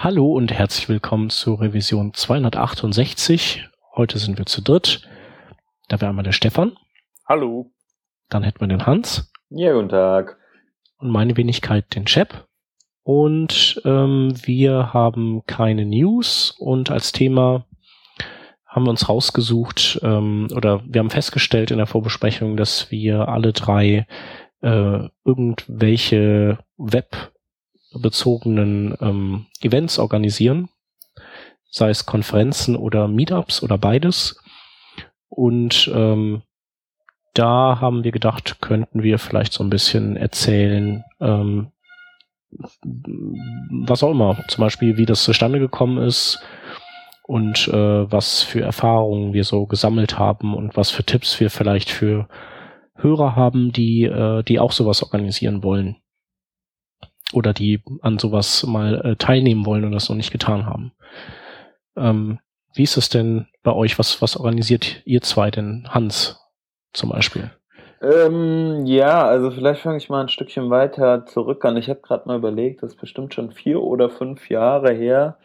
Hallo und herzlich willkommen zur Revision 268. Heute sind wir zu dritt. Da wäre einmal der Stefan. Hallo. Dann hätten wir den Hans. Ja, guten Tag. Und meine Wenigkeit den Chap. Und ähm, wir haben keine News und als Thema haben wir uns rausgesucht ähm, oder wir haben festgestellt in der Vorbesprechung, dass wir alle drei äh, irgendwelche Web bezogenen ähm, Events organisieren, sei es Konferenzen oder Meetups oder beides. Und ähm, da haben wir gedacht, könnten wir vielleicht so ein bisschen erzählen, ähm, was auch immer, zum Beispiel wie das zustande gekommen ist und äh, was für Erfahrungen wir so gesammelt haben und was für Tipps wir vielleicht für Hörer haben, die, äh, die auch sowas organisieren wollen oder die an sowas mal äh, teilnehmen wollen und das noch nicht getan haben. Ähm, wie ist es denn bei euch? Was, was organisiert ihr zwei denn? Hans zum Beispiel? Ähm, ja, also vielleicht fange ich mal ein Stückchen weiter zurück an. Ich habe gerade mal überlegt, das ist bestimmt schon vier oder fünf Jahre her,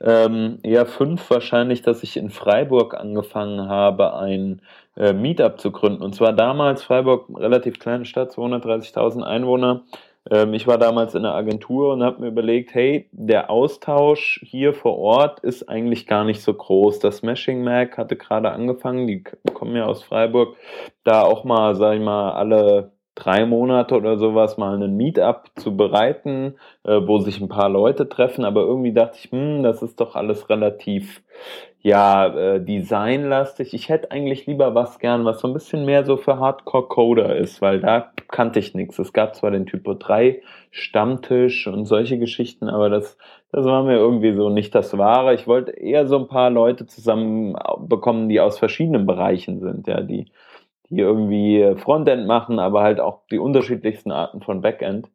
ähm, eher fünf wahrscheinlich, dass ich in Freiburg angefangen habe, ein äh, Meetup zu gründen. Und zwar damals Freiburg, relativ kleine Stadt, 230.000 Einwohner. Ähm, ich war damals in der Agentur und habe mir überlegt, hey, der Austausch hier vor Ort ist eigentlich gar nicht so groß. Das Smashing Mac hatte gerade angefangen, die kommen ja aus Freiburg, da auch mal, sag ich mal, alle drei Monate oder sowas mal einen Meetup zu bereiten, äh, wo sich ein paar Leute treffen, aber irgendwie dachte ich, hm, das ist doch alles relativ ja, äh, designlastig. Ich hätte eigentlich lieber was gern, was so ein bisschen mehr so für Hardcore-Coder ist, weil da kannte ich nichts. Es gab zwar den Typo 3 Stammtisch und solche Geschichten, aber das, das war mir irgendwie so nicht das Wahre. Ich wollte eher so ein paar Leute zusammen bekommen, die aus verschiedenen Bereichen sind, ja, die, die irgendwie Frontend machen, aber halt auch die unterschiedlichsten Arten von Backend.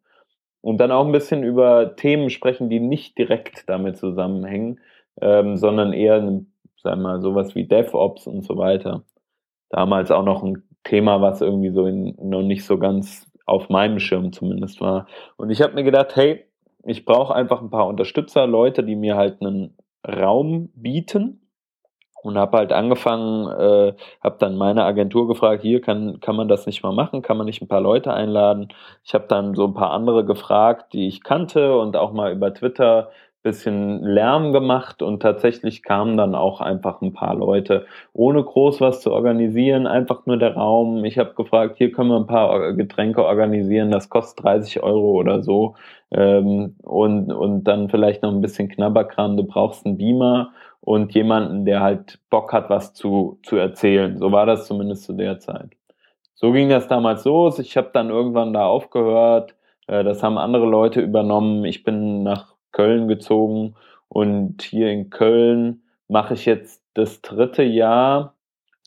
Und dann auch ein bisschen über Themen sprechen, die nicht direkt damit zusammenhängen, ähm, sondern eher sagen wir mal, sowas wie DevOps und so weiter. Damals auch noch ein Thema, was irgendwie so in, noch nicht so ganz auf meinem Schirm zumindest war. Und ich habe mir gedacht, hey, ich brauche einfach ein paar Unterstützer, Leute, die mir halt einen Raum bieten. Und habe halt angefangen, äh, habe dann meine Agentur gefragt, hier kann, kann man das nicht mal machen, kann man nicht ein paar Leute einladen. Ich habe dann so ein paar andere gefragt, die ich kannte und auch mal über Twitter bisschen Lärm gemacht und tatsächlich kamen dann auch einfach ein paar Leute, ohne groß was zu organisieren, einfach nur der Raum. Ich habe gefragt, hier können wir ein paar Getränke organisieren, das kostet 30 Euro oder so. Ähm, und, und dann vielleicht noch ein bisschen Knabberkram, du brauchst einen Beamer und jemanden, der halt Bock hat, was zu, zu erzählen. So war das zumindest zu der Zeit. So ging das damals los. Ich habe dann irgendwann da aufgehört. Äh, das haben andere Leute übernommen. Ich bin nach Köln gezogen und hier in Köln mache ich jetzt das dritte Jahr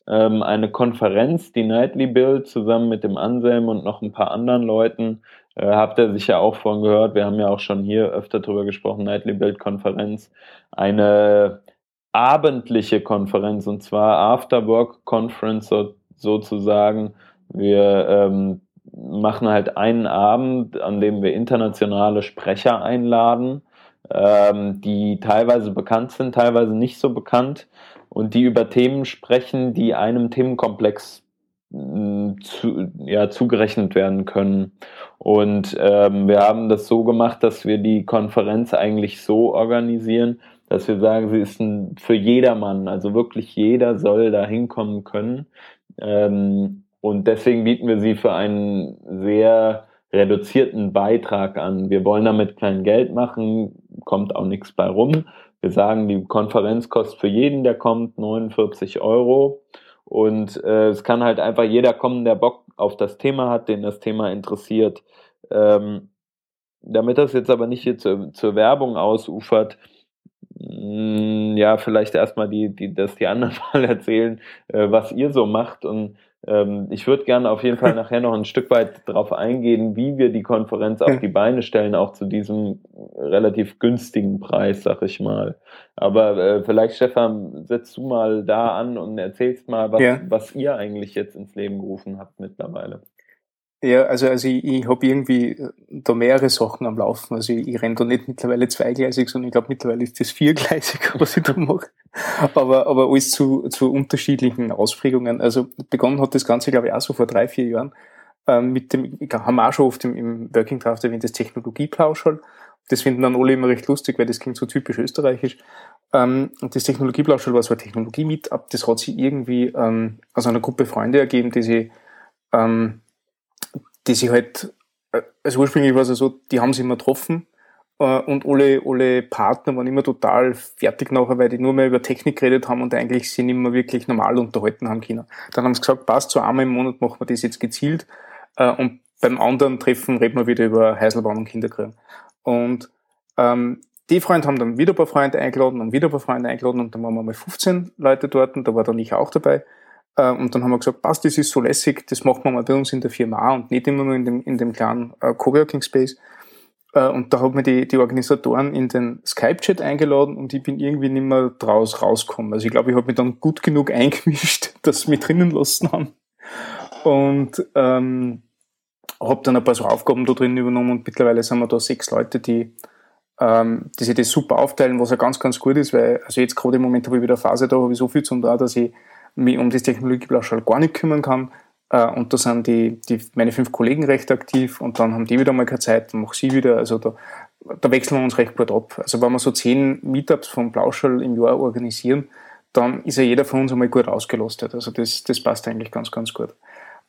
ähm, eine Konferenz, die Nightly Build, zusammen mit dem Anselm und noch ein paar anderen Leuten. Äh, habt ihr sicher auch von gehört. Wir haben ja auch schon hier öfter drüber gesprochen, Nightly Build Konferenz. Eine abendliche Konferenz und zwar Afterwork Conference so, sozusagen. Wir ähm, machen halt einen Abend, an dem wir internationale Sprecher einladen ähm, die teilweise bekannt sind, teilweise nicht so bekannt und die über Themen sprechen, die einem Themenkomplex mm, zu, ja, zugerechnet werden können. Und ähm, wir haben das so gemacht, dass wir die Konferenz eigentlich so organisieren, dass wir sagen, sie ist ein, für jedermann, also wirklich jeder soll da hinkommen können. Ähm, und deswegen bieten wir sie für einen sehr reduzierten Beitrag an. Wir wollen damit kein Geld machen, kommt auch nichts bei rum. Wir sagen, die Konferenz kostet für jeden, der kommt, 49 Euro. Und äh, es kann halt einfach jeder kommen, der Bock auf das Thema hat, den das Thema interessiert. Ähm, damit das jetzt aber nicht hier zur, zur Werbung ausufert, mh, mm, ja, vielleicht erstmal die, die, dass die anderen mal erzählen, äh, was ihr so macht und ich würde gerne auf jeden Fall nachher noch ein Stück weit darauf eingehen, wie wir die Konferenz auf die Beine stellen, auch zu diesem relativ günstigen Preis, sag ich mal. Aber äh, vielleicht, Stefan, setzt du mal da an und erzählst mal, was, ja. was ihr eigentlich jetzt ins Leben gerufen habt mittlerweile. Ja, also, also ich, ich habe irgendwie äh, da mehrere Sachen am Laufen. Also ich, ich renne da nicht mittlerweile zweigleisig, sondern ich glaube mittlerweile ist das viergleisig, was ich da mache. Aber, aber alles zu, zu unterschiedlichen Ausprägungen. Also begonnen hat das Ganze, glaube ich, auch so vor drei, vier Jahren ähm, mit dem, ich haben wir auch schon oft im, im Working Draft erwähnt, das Technologieplauschall. Das finden dann alle immer recht lustig, weil das klingt so typisch österreichisch. Ähm, das Technologieplauschall war so ein Technologie-Meetup, das hat sich irgendwie ähm, aus einer Gruppe Freunde ergeben, die sie ähm, die sich halt, äh, also ursprünglich war es ja so, die haben sich immer getroffen äh, und alle, alle Partner waren immer total fertig nachher, weil die nur mehr über Technik geredet haben und eigentlich sie nicht mehr wirklich normal unterhalten haben können. Dann haben sie gesagt, passt, so einmal im Monat machen wir das jetzt gezielt äh, und beim anderen Treffen reden wir wieder über Heiselbaum und Kinderkriegen. Und ähm, die Freunde haben dann wieder ein paar Freunde eingeladen und wieder ein paar Freunde eingeladen und dann waren wir mal 15 Leute dort und da war dann ich auch dabei. Äh, und dann haben wir gesagt, passt, das ist so lässig, das machen wir mal bei uns in der Firma auch und nicht immer nur in dem, in dem kleinen äh, Coworking Space. Äh, und da haben wir die, die Organisatoren in den Skype-Chat eingeladen und ich bin irgendwie nicht mehr draus rausgekommen. Also ich glaube, ich habe mich dann gut genug eingemischt, dass sie mich drinnen lassen haben. Und ähm, habe dann ein paar so Aufgaben da drin übernommen und mittlerweile sind wir da sechs Leute, die, ähm, die sich das super aufteilen, was ja ganz, ganz gut ist, weil also jetzt gerade im Moment habe ich wieder eine Phase da, habe ich so viel zu tun da, dass ich mich um das Technologieblauschall gar nicht kümmern kann. Äh, und da sind die, die, meine fünf Kollegen recht aktiv und dann haben die wieder mal keine Zeit, dann mache sie wieder. Also da, da wechseln wir uns recht gut ab. Also wenn wir so zehn Meetups vom Blauschall im Jahr organisieren, dann ist ja jeder von uns einmal gut ausgelastet. Also das, das passt eigentlich ganz, ganz gut.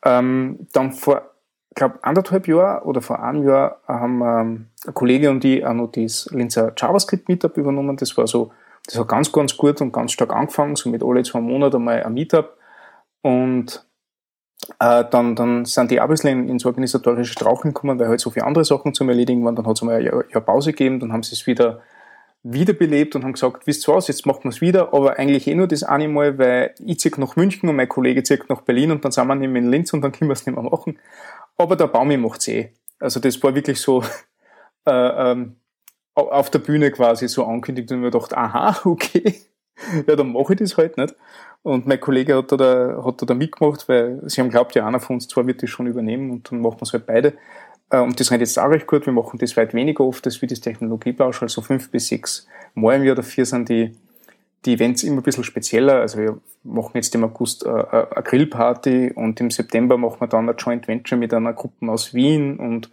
Ähm, dann vor, ich glaube, anderthalb Jahren oder vor einem Jahr haben ähm, ein Kollege und ich auch noch das Linzer JavaScript Meetup übernommen. Das war so das hat ganz, ganz gut und ganz stark angefangen, so mit alle zwei Monate einmal ein Meetup. Und äh, dann, dann sind die auch ein bisschen ins organisatorische Straucheln gekommen, weil halt so viele andere Sachen zum Erledigen waren. Dann hat es einmal ein Jahr, Jahr Pause gegeben, dann haben sie es wieder wiederbelebt und haben gesagt, wisst ihr was, jetzt machen wir es wieder, aber eigentlich eh nur das eine Mal, weil ich ziehe nach München und mein Kollege zieht nach Berlin und dann sind wir nicht mehr in Linz und dann können wir es nicht mehr machen. Aber der Baumi macht's eh. Also das war wirklich so, äh, ähm, auf der Bühne quasi so ankündigt und mir gedacht, aha, okay, ja, dann mache ich das halt nicht. Und mein Kollege hat da, hat da mitgemacht, weil sie haben glaubt, ja, einer von uns zwei wird das schon übernehmen und dann machen wir es halt beide. Äh, und das rennt jetzt auch recht gut. Wir machen das weit weniger oft als wie das Technologieblausch, also fünf bis sechs Mal im Jahr. Dafür sind die, die Events immer ein bisschen spezieller. Also wir machen jetzt im August äh, äh, eine Grillparty und im September machen wir dann ein Joint Venture mit einer Gruppe aus Wien und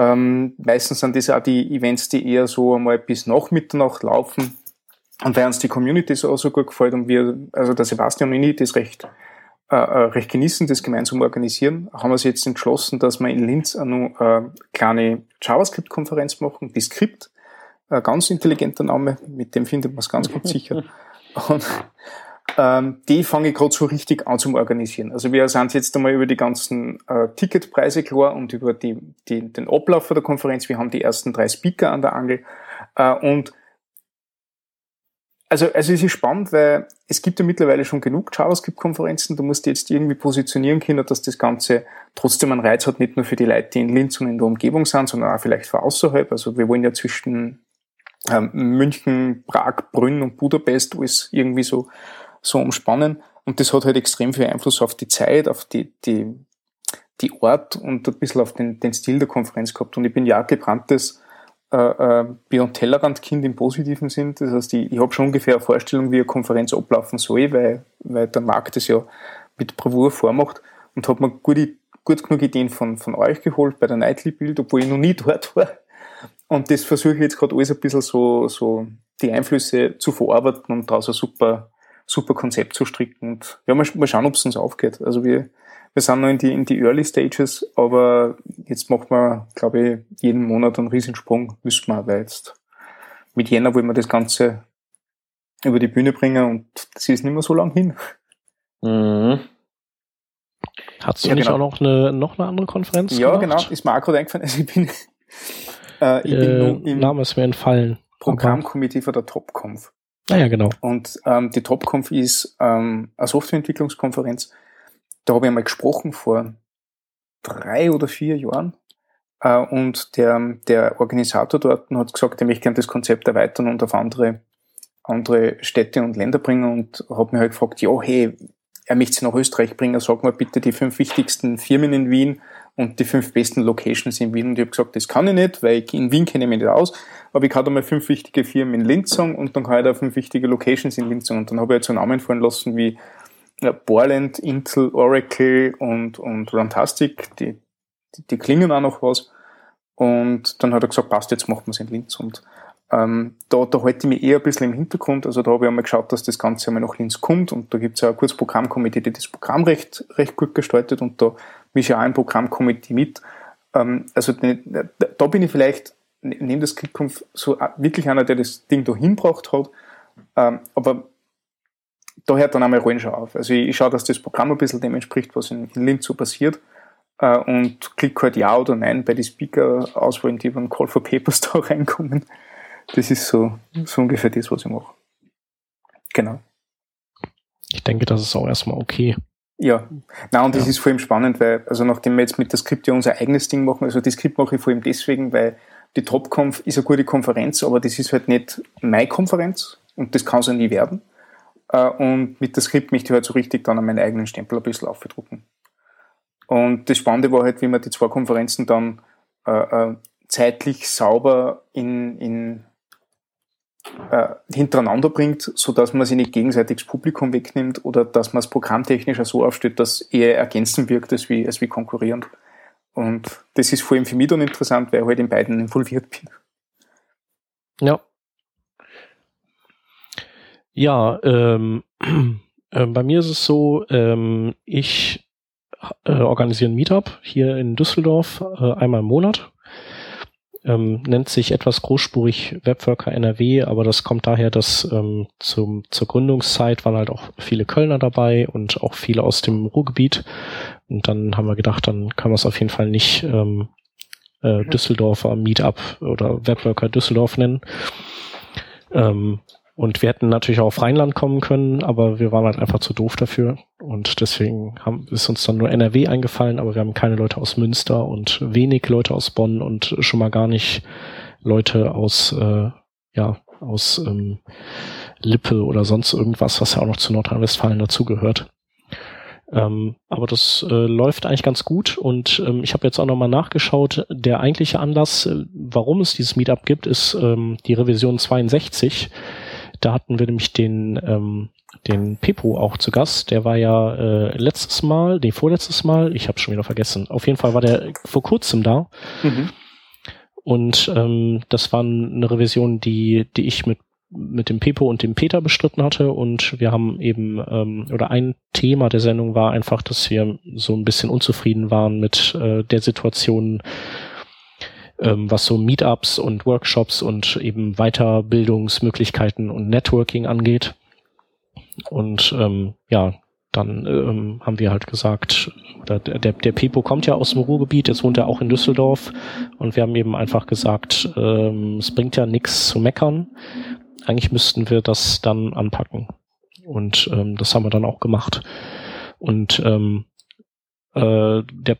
ähm, meistens sind das auch die Events, die eher so einmal bis nach Mitternacht laufen. Und weil uns die Community so, so gut gefällt und wir, also der Sebastian und ich das recht, äh, äh recht genießen, das gemeinsam organisieren, haben wir uns jetzt entschlossen, dass wir in Linz eine äh, kleine JavaScript-Konferenz machen, die Skript, ein ganz intelligenter Name, mit dem findet man es ganz, ganz sicher. Und ähm, die fange ich gerade so richtig an zum Organisieren. Also wir sind jetzt einmal über die ganzen äh, Ticketpreise klar und über die, die, den Ablauf der Konferenz. Wir haben die ersten drei Speaker an der Angel äh, und also, also es ist spannend, weil es gibt ja mittlerweile schon genug JavaScript-Konferenzen. Du musst jetzt irgendwie positionieren können, dass das Ganze trotzdem einen Reiz hat, nicht nur für die Leute, die in Linz und in der Umgebung sind, sondern auch vielleicht für außerhalb. Also wir wollen ja zwischen ähm, München, Prag, Brünn und Budapest alles irgendwie so so umspannen. Und das hat halt extrem viel Einfluss auf die Zeit, auf die, die, die Ort und ein bisschen auf den, den Stil der Konferenz gehabt. Und ich bin ja gebranntes äh, äh, Beyond Tellerrand-Kind im positiven Sinn. Das heißt, ich, ich habe schon ungefähr eine Vorstellung, wie eine Konferenz ablaufen soll, weil, weil der Markt das ja mit Bravour vormacht und habe mir gute, gut genug Ideen von, von euch geholt bei der Nightly Build, obwohl ich noch nie dort war. Und das versuche ich jetzt gerade alles ein bisschen so, so die Einflüsse zu verarbeiten und daraus eine super super Konzept zu stricken. Und ja, mal, mal schauen, ob es uns aufgeht. Also wir, wir sind noch in die, in die Early Stages, aber jetzt machen wir, glaube ich, jeden Monat einen Riesensprung, müssen wir, weil jetzt mit Jänner wollen wir das Ganze über die Bühne bringen und das ist nicht mehr so lang hin. Mhm. Hast du ja, nicht genau. auch noch eine, noch eine andere Konferenz Ja, gemacht? genau, ist mir auch gerade eingefallen. Also ich bin, äh, ich äh, bin im Name ist mir entfallen. Programmkomitee von der TopConf. Ah ja, genau. Und ähm, die TopConf ist ähm, eine Softwareentwicklungskonferenz. Da habe ich einmal gesprochen vor drei oder vier Jahren. Äh, und der, der Organisator dort hat gesagt, er möchte gerne das Konzept erweitern und auf andere, andere Städte und Länder bringen und hat mir halt gefragt, ja, hey, er möchte sie nach Österreich bringen, sag mal bitte die fünf wichtigsten Firmen in Wien und die fünf besten Locations in Wien. Und ich habe gesagt, das kann ich nicht, weil ich, in Wien kenne ich mich nicht aus, aber ich da mal fünf wichtige Firmen in Linz und dann kann ich da fünf wichtige Locations in Linz. Und dann habe ich jetzt so Namen fallen lassen wie Borland, Intel, Oracle und, und Runtastic, die, die, die klingen auch noch was. Und dann hat er gesagt, passt, jetzt machen wir es in Linz. Und ähm, da, da halte ich mich eher ein bisschen im Hintergrund. Also da habe ich einmal geschaut, dass das Ganze einmal nach Linz kommt und da gibt es ja ein kurzes Programmkomitee, die das Programm recht, recht gut gestaltet und da mische ich auch ein Programmkomitee mit. Ähm, also da, da bin ich vielleicht neben das ClickConf so wirklich einer, der das Ding da hinbracht hat. Ähm, aber da hört dann einmal Rollenschau auf. Also ich, ich schaue, dass das Programm ein bisschen dem entspricht, was in, in Linz so passiert äh, und klicke halt Ja oder Nein bei den Speaker-Auswahlen, die beim Call for Papers da reinkommen. Das ist so, so ungefähr das, was ich mache. Genau. Ich denke, das ist auch erstmal okay. Ja, na und ja. das ist vor allem spannend, weil, also nachdem wir jetzt mit der Skript ja unser eigenes Ding machen, also die Skript mache ich vor allem deswegen, weil die TopConf ist eine gute Konferenz, aber das ist halt nicht meine Konferenz und das kann es ja nie werden. Äh, und mit der Skript möchte ich halt so richtig dann an meinen eigenen Stempel ein bisschen aufgedrucken. Und das Spannende war halt, wie man die zwei Konferenzen dann äh, äh zeitlich sauber in, in äh, hintereinander bringt, so dass man sich nicht gegenseitig das Publikum wegnimmt oder dass man es programmtechnisch so aufstellt, dass eher ergänzend wirkt als wie, als wie konkurrierend. Und das ist vor allem für mich dann interessant, weil ich halt in beiden involviert bin. Ja. Ja, ähm, äh, bei mir ist es so, ähm, ich äh, organisiere ein Meetup hier in Düsseldorf äh, einmal im Monat ähm, nennt sich etwas großspurig Webworker NRW, aber das kommt daher, dass ähm, zum, zur Gründungszeit waren halt auch viele Kölner dabei und auch viele aus dem Ruhrgebiet. Und dann haben wir gedacht, dann kann man es auf jeden Fall nicht ähm, äh, Düsseldorfer Meetup oder Webworker Düsseldorf nennen. Ähm, und wir hätten natürlich auch auf Rheinland kommen können, aber wir waren halt einfach zu doof dafür. Und deswegen haben, ist uns dann nur NRW eingefallen, aber wir haben keine Leute aus Münster und wenig Leute aus Bonn und schon mal gar nicht Leute aus, äh, ja, aus ähm, Lippe oder sonst irgendwas, was ja auch noch zu Nordrhein-Westfalen dazugehört. Ähm, aber das äh, läuft eigentlich ganz gut und ähm, ich habe jetzt auch nochmal nachgeschaut. Der eigentliche Anlass, äh, warum es dieses Meetup gibt, ist ähm, die Revision 62 da hatten wir nämlich den, ähm, den Pepo auch zu Gast. Der war ja äh, letztes Mal, nee, vorletztes Mal, ich habe schon wieder vergessen. Auf jeden Fall war der vor kurzem da. Mhm. Und ähm, das war eine Revision, die, die ich mit mit dem Pepo und dem Peter bestritten hatte und wir haben eben ähm, oder ein Thema der Sendung war einfach, dass wir so ein bisschen unzufrieden waren mit äh, der Situation, ähm, was so Meetups und Workshops und eben Weiterbildungsmöglichkeiten und Networking angeht. Und ähm, ja, dann ähm, haben wir halt gesagt, der, der, der Pepo kommt ja aus dem Ruhrgebiet, jetzt wohnt er auch in Düsseldorf und wir haben eben einfach gesagt, ähm, es bringt ja nichts zu meckern. Eigentlich müssten wir das dann anpacken. Und ähm, das haben wir dann auch gemacht. Und ähm, äh, der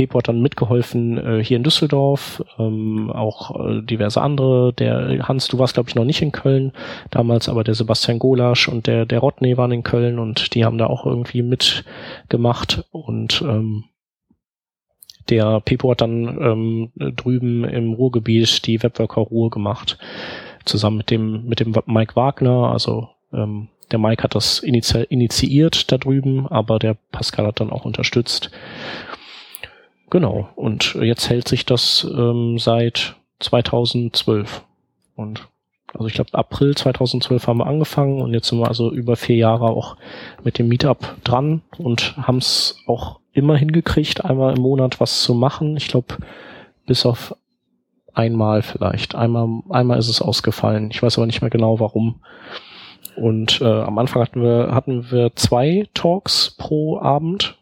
Pepo hat dann mitgeholfen äh, hier in Düsseldorf, ähm, auch äh, diverse andere. Der Hans, du warst glaube ich noch nicht in Köln damals, aber der Sebastian Golasch und der der Rodney waren in Köln und die haben da auch irgendwie mitgemacht und ähm, der Pepo hat dann ähm, drüben im Ruhrgebiet die Webworker Ruhe gemacht, zusammen mit dem mit dem Mike Wagner, also ähm, der Mike hat das initi initiiert da drüben, aber der Pascal hat dann auch unterstützt. Genau. Und jetzt hält sich das ähm, seit 2012. Und also ich glaube April 2012 haben wir angefangen und jetzt sind wir also über vier Jahre auch mit dem Meetup dran und haben es auch immer hingekriegt, einmal im Monat was zu machen. Ich glaube, bis auf einmal vielleicht. Einmal, einmal ist es ausgefallen. Ich weiß aber nicht mehr genau warum. Und äh, am Anfang hatten wir, hatten wir zwei Talks pro Abend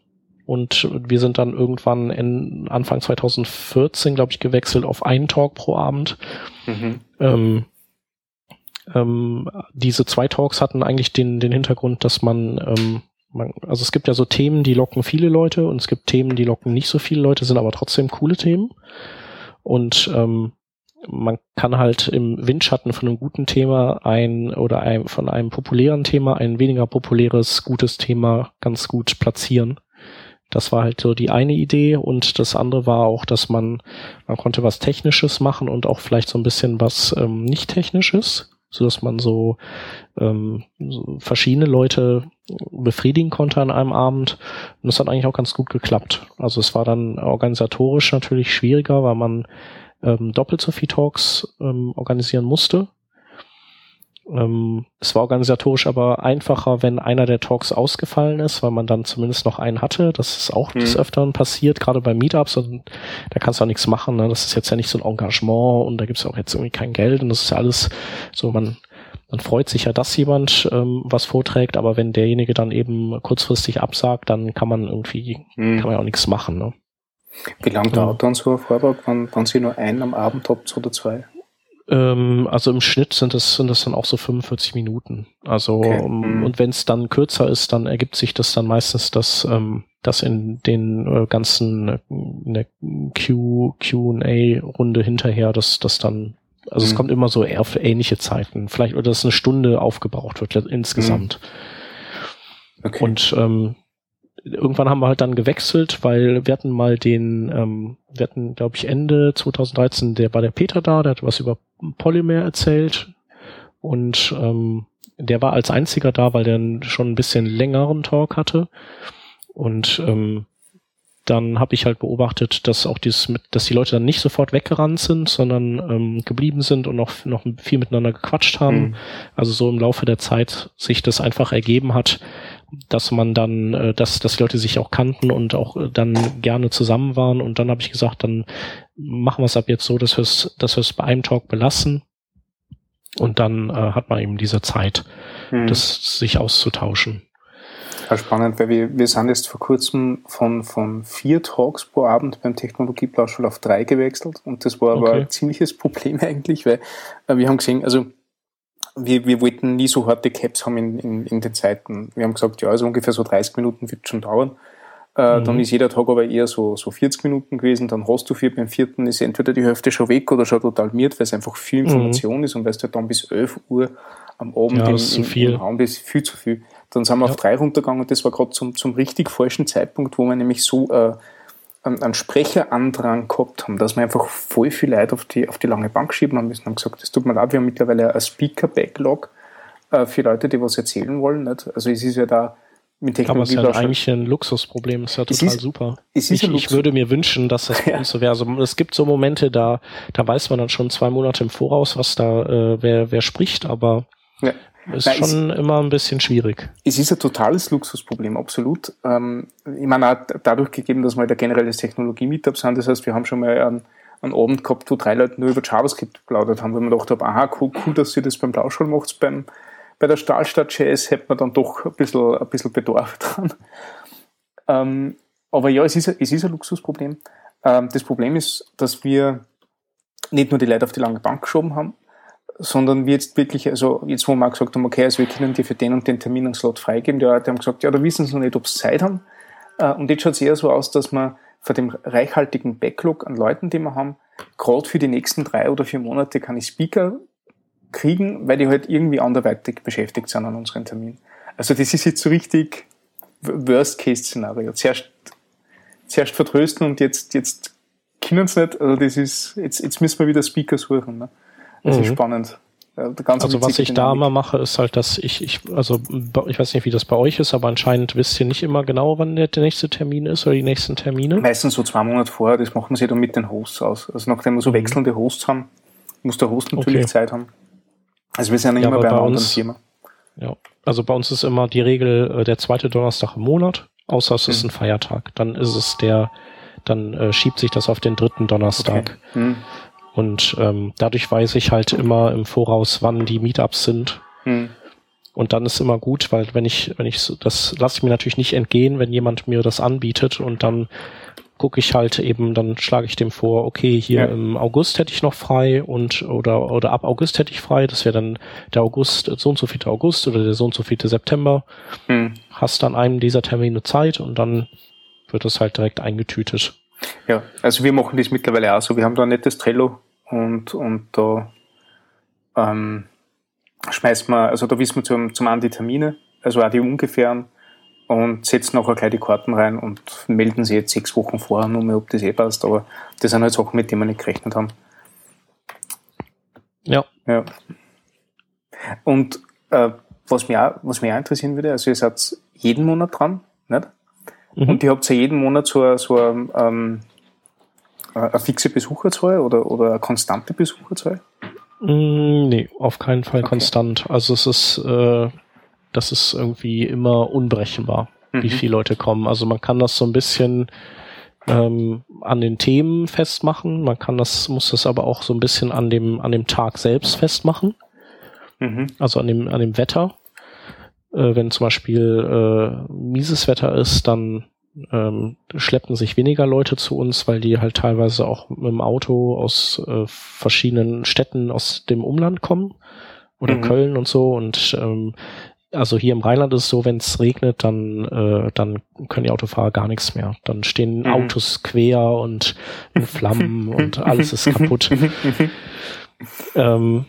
und wir sind dann irgendwann in Anfang 2014, glaube ich, gewechselt auf einen Talk pro Abend. Mhm. Ähm, ähm, diese zwei Talks hatten eigentlich den, den Hintergrund, dass man, ähm, man, also es gibt ja so Themen, die locken viele Leute und es gibt Themen, die locken nicht so viele Leute, sind aber trotzdem coole Themen. Und ähm, man kann halt im Windschatten von einem guten Thema ein oder ein, von einem populären Thema ein weniger populäres, gutes Thema ganz gut platzieren Das war halt so die eine Idee und das andere war auch, dass man, man konnte was Technisches machen und auch vielleicht so ein bisschen was ähm, nicht Technisches, so dass man so, ähm, so verschiedene Leute befriedigen konnte an einem Abend. Und das hat eigentlich auch ganz gut geklappt. Also es war dann organisatorisch natürlich schwieriger, weil man ähm, doppelt so viel Talks ähm, organisieren musste ähm, es war organisatorisch aber einfacher, wenn einer der Talks ausgefallen ist, weil man dann zumindest noch einen hatte. Das ist auch mhm. des Öfteren passiert, gerade bei Meetups. Und da kannst du auch nichts machen. Ne? Das ist jetzt ja nicht so ein Engagement und da gibt es auch jetzt irgendwie kein Geld. Und das ist ja alles so, man, man freut sich ja, dass jemand ähm, was vorträgt, aber wenn derjenige dann eben kurzfristig absagt, dann kann man irgendwie, mhm. kann man ja auch nichts machen. Ne? Wie lange dauert dann so ein Vortrag, wenn, wenn Sie nur einen am Abend habt oder zwei? Ähm, also im Schnitt sind es sind das dann auch so 45 Minuten. Also okay. um, mhm. und wenn es dann kürzer ist, dann ergibt sich das dann meistens, dass ähm, dass in den äh, ganzen äh, Q Q&A Runde hinterher, dass das dann also mhm. es kommt immer so eher für ähnliche Zeiten, vielleicht oder dass eine Stunde aufgebraucht wird insgesamt. Mhm. Okay. Und ähm, irgendwann haben wir halt dann gewechselt, weil wir hatten mal den, ähm, wir hatten, glaube ich, Ende 2013, der war der Peter da, der hat was über Polymer erzählt und ähm, der war als einziger da, weil der schon ein bisschen längeren Talk hatte und ähm, dann habe ich halt beobachtet, dass auch dieses mit, dass die Leute dann nicht sofort weggerannt sind, sondern ähm, geblieben sind und noch noch viel miteinander gequatscht haben. Mhm. Also so im Laufe der Zeit sich das einfach ergeben hat, dass man dann, äh, dass, dass die Leute sich auch kannten und auch äh, dann gerne zusammen waren. Und dann habe ich gesagt, dann machen wir es ab jetzt so, dass wir es, dass wir es bei einem Talk belassen. Und dann äh, hat man eben diese Zeit, hm. das sich auszutauschen. Ja, spannend, weil wir, wir sind jetzt vor kurzem von, von vier Talks pro Abend beim Technologieplauschel auf drei gewechselt und das war aber ein ziemliches Problem eigentlich, weil äh, wir haben gesehen, also wir, wir wollten nie so harte Caps haben in, in, in den Zeiten. Wir haben gesagt, ja, also ungefähr so 30 Minuten wird schon dauern. Äh, mhm. Dann ist jeder Tag aber eher so, so 40 Minuten gewesen. Dann hast du vier, beim vierten ist entweder die Hälfte schon weg oder schon total miert, weil es einfach viel mhm. Information mhm. ist und weil es halt dann bis 11 Uhr am Abend ja, im, im, viel. im Raum ist, viel zu viel. Dann sind wir ja. auf drei runtergegangen und das war gerade zum, zum richtig falschen Zeitpunkt, wo wir nämlich so äh, einen Sprecherandrang gehabt haben, dass wir einfach voll viel Leute auf die, auf die lange Bank schieben haben müssen. Haben gesagt, es tut mir leid, wir haben mittlerweile ein Speaker-Backlog äh, für Leute, die was erzählen wollen. Nicht? Also es ist ja da mit Technologie. Aber es ist ja eigentlich ein Luxusproblem, ist ja total ist, super. ich, ich würde mir wünschen, dass das uns so wäre. Also es gibt so Momente, da, da weiß man dann schon zwei Monate im Voraus, was da, äh, wer, wer spricht, aber ja. Ist Nein, schon es, immer ein bisschen schwierig. Es ist ein totales Luxusproblem, absolut. Ähm, ich meine, auch dadurch gegeben, dass wir halt ein generelles Technologie-Meetup sind, das heißt, wir haben schon mal einen, einen Abend gehabt, wo drei Leute nur über JavaScript geplaudert haben, weil man gedacht haben, aha, cool, cool, dass ihr das beim Blauschall macht, beim, bei der Stahlstadt Jazz hätte man dann doch ein bisschen, ein bisschen Bedarf dran. Ähm, aber ja, es ist, es ist ein Luxusproblem. Ähm, das Problem ist, dass wir nicht nur die Leute auf die lange Bank geschoben haben, sondern wir jetzt wirklich, also jetzt wo wir gesagt haben, okay, also wir können dir für den und den Termin einen Slot freigeben, die Leute haben gesagt, ja, da wissen sie noch nicht, ob sie Zeit haben. Äh, und jetzt schaut es eher so aus, dass wir vor dem reichhaltigen Backlog an Leuten, die wir haben, gerade für die nächsten drei oder vier Monate kann ich Speaker kriegen, weil die halt irgendwie anderweitig beschäftigt sind an unseren Termin. Also das ist jetzt so richtig Worst-Case-Szenario. Zuerst, zuerst vertrösten und jetzt, jetzt können sie nicht. Also das ist, jetzt, jetzt müssen wir wieder Speaker suchen. Ne? Das mhm. ist spannend. also was ich da immer mache, ist halt, dass ich, ich, also ich weiß nicht, wie das bei euch ist, aber anscheinend wisst ihr nicht immer genau, wann der, der nächste Termin ist oder die nächsten Termine. Meistens so zwei Monate vorher, das machen sie dann mit den Hosts aus. Also nachdem wir so mhm. wechselnde Hosts haben, muss der Host natürlich okay. Zeit haben. Also wir sind ja, ja immer bei einem anderen Thema. Ja, also bei uns ist immer die Regel äh, der zweite Donnerstag im Monat, außer es mhm. ist ein Feiertag. Dann ist es der, dann äh, schiebt sich das auf den dritten Donnerstag. Okay. Mhm. Und ähm, dadurch weiß ich halt immer im Voraus, wann die Meetups sind. Hm. Und dann ist immer gut, weil wenn ich, wenn ich das lasse ich mir natürlich nicht entgehen, wenn jemand mir das anbietet und dann gucke ich halt eben, dann schlage ich dem vor, okay, hier ja. im August hätte ich noch frei und oder oder ab August hätte ich frei, das wäre dann der August, so und so viele August oder der so und so viele September. Hm. Hast dann einen dieser Termine Zeit und dann wird das halt direkt eingetütet. Ja, also wir machen das mittlerweile auch so. Wir haben da ein nettes Trello und, und da ähm, schmeißt man, also da wissen wir zum, zum einen die Termine, also auch die ungefähren, und setzen nachher gleich die Karten rein und melden sie jetzt sechs Wochen vorher nur mehr, ob das eh passt. Aber das sind halt Sachen, mit denen wir nicht gerechnet haben. Ja. Ja. Und äh, was, mich auch, was mich auch interessieren würde, also ihr seid jeden Monat dran, nicht? Mhm. Und ihr habt ja jeden Monat so, so ähm, eine fixe Besucherzahl oder, oder eine konstante Besucherzahl? Mm, nee, auf keinen Fall okay. konstant. Also es ist, äh, das ist irgendwie immer unberechenbar, mhm. wie viele Leute kommen. Also man kann das so ein bisschen ähm, an den Themen festmachen. Man kann das, muss das aber auch so ein bisschen an dem, an dem Tag selbst festmachen. Mhm. Also an dem, an dem Wetter. Äh, wenn zum Beispiel äh, mieses Wetter ist, dann ähm, schleppen sich weniger Leute zu uns, weil die halt teilweise auch mit dem Auto aus äh, verschiedenen Städten aus dem Umland kommen oder mhm. Köln und so und ähm, also hier im Rheinland ist es so, wenn es regnet, dann, äh, dann können die Autofahrer gar nichts mehr. Dann stehen mhm. Autos quer und in Flammen und alles ist kaputt. ähm,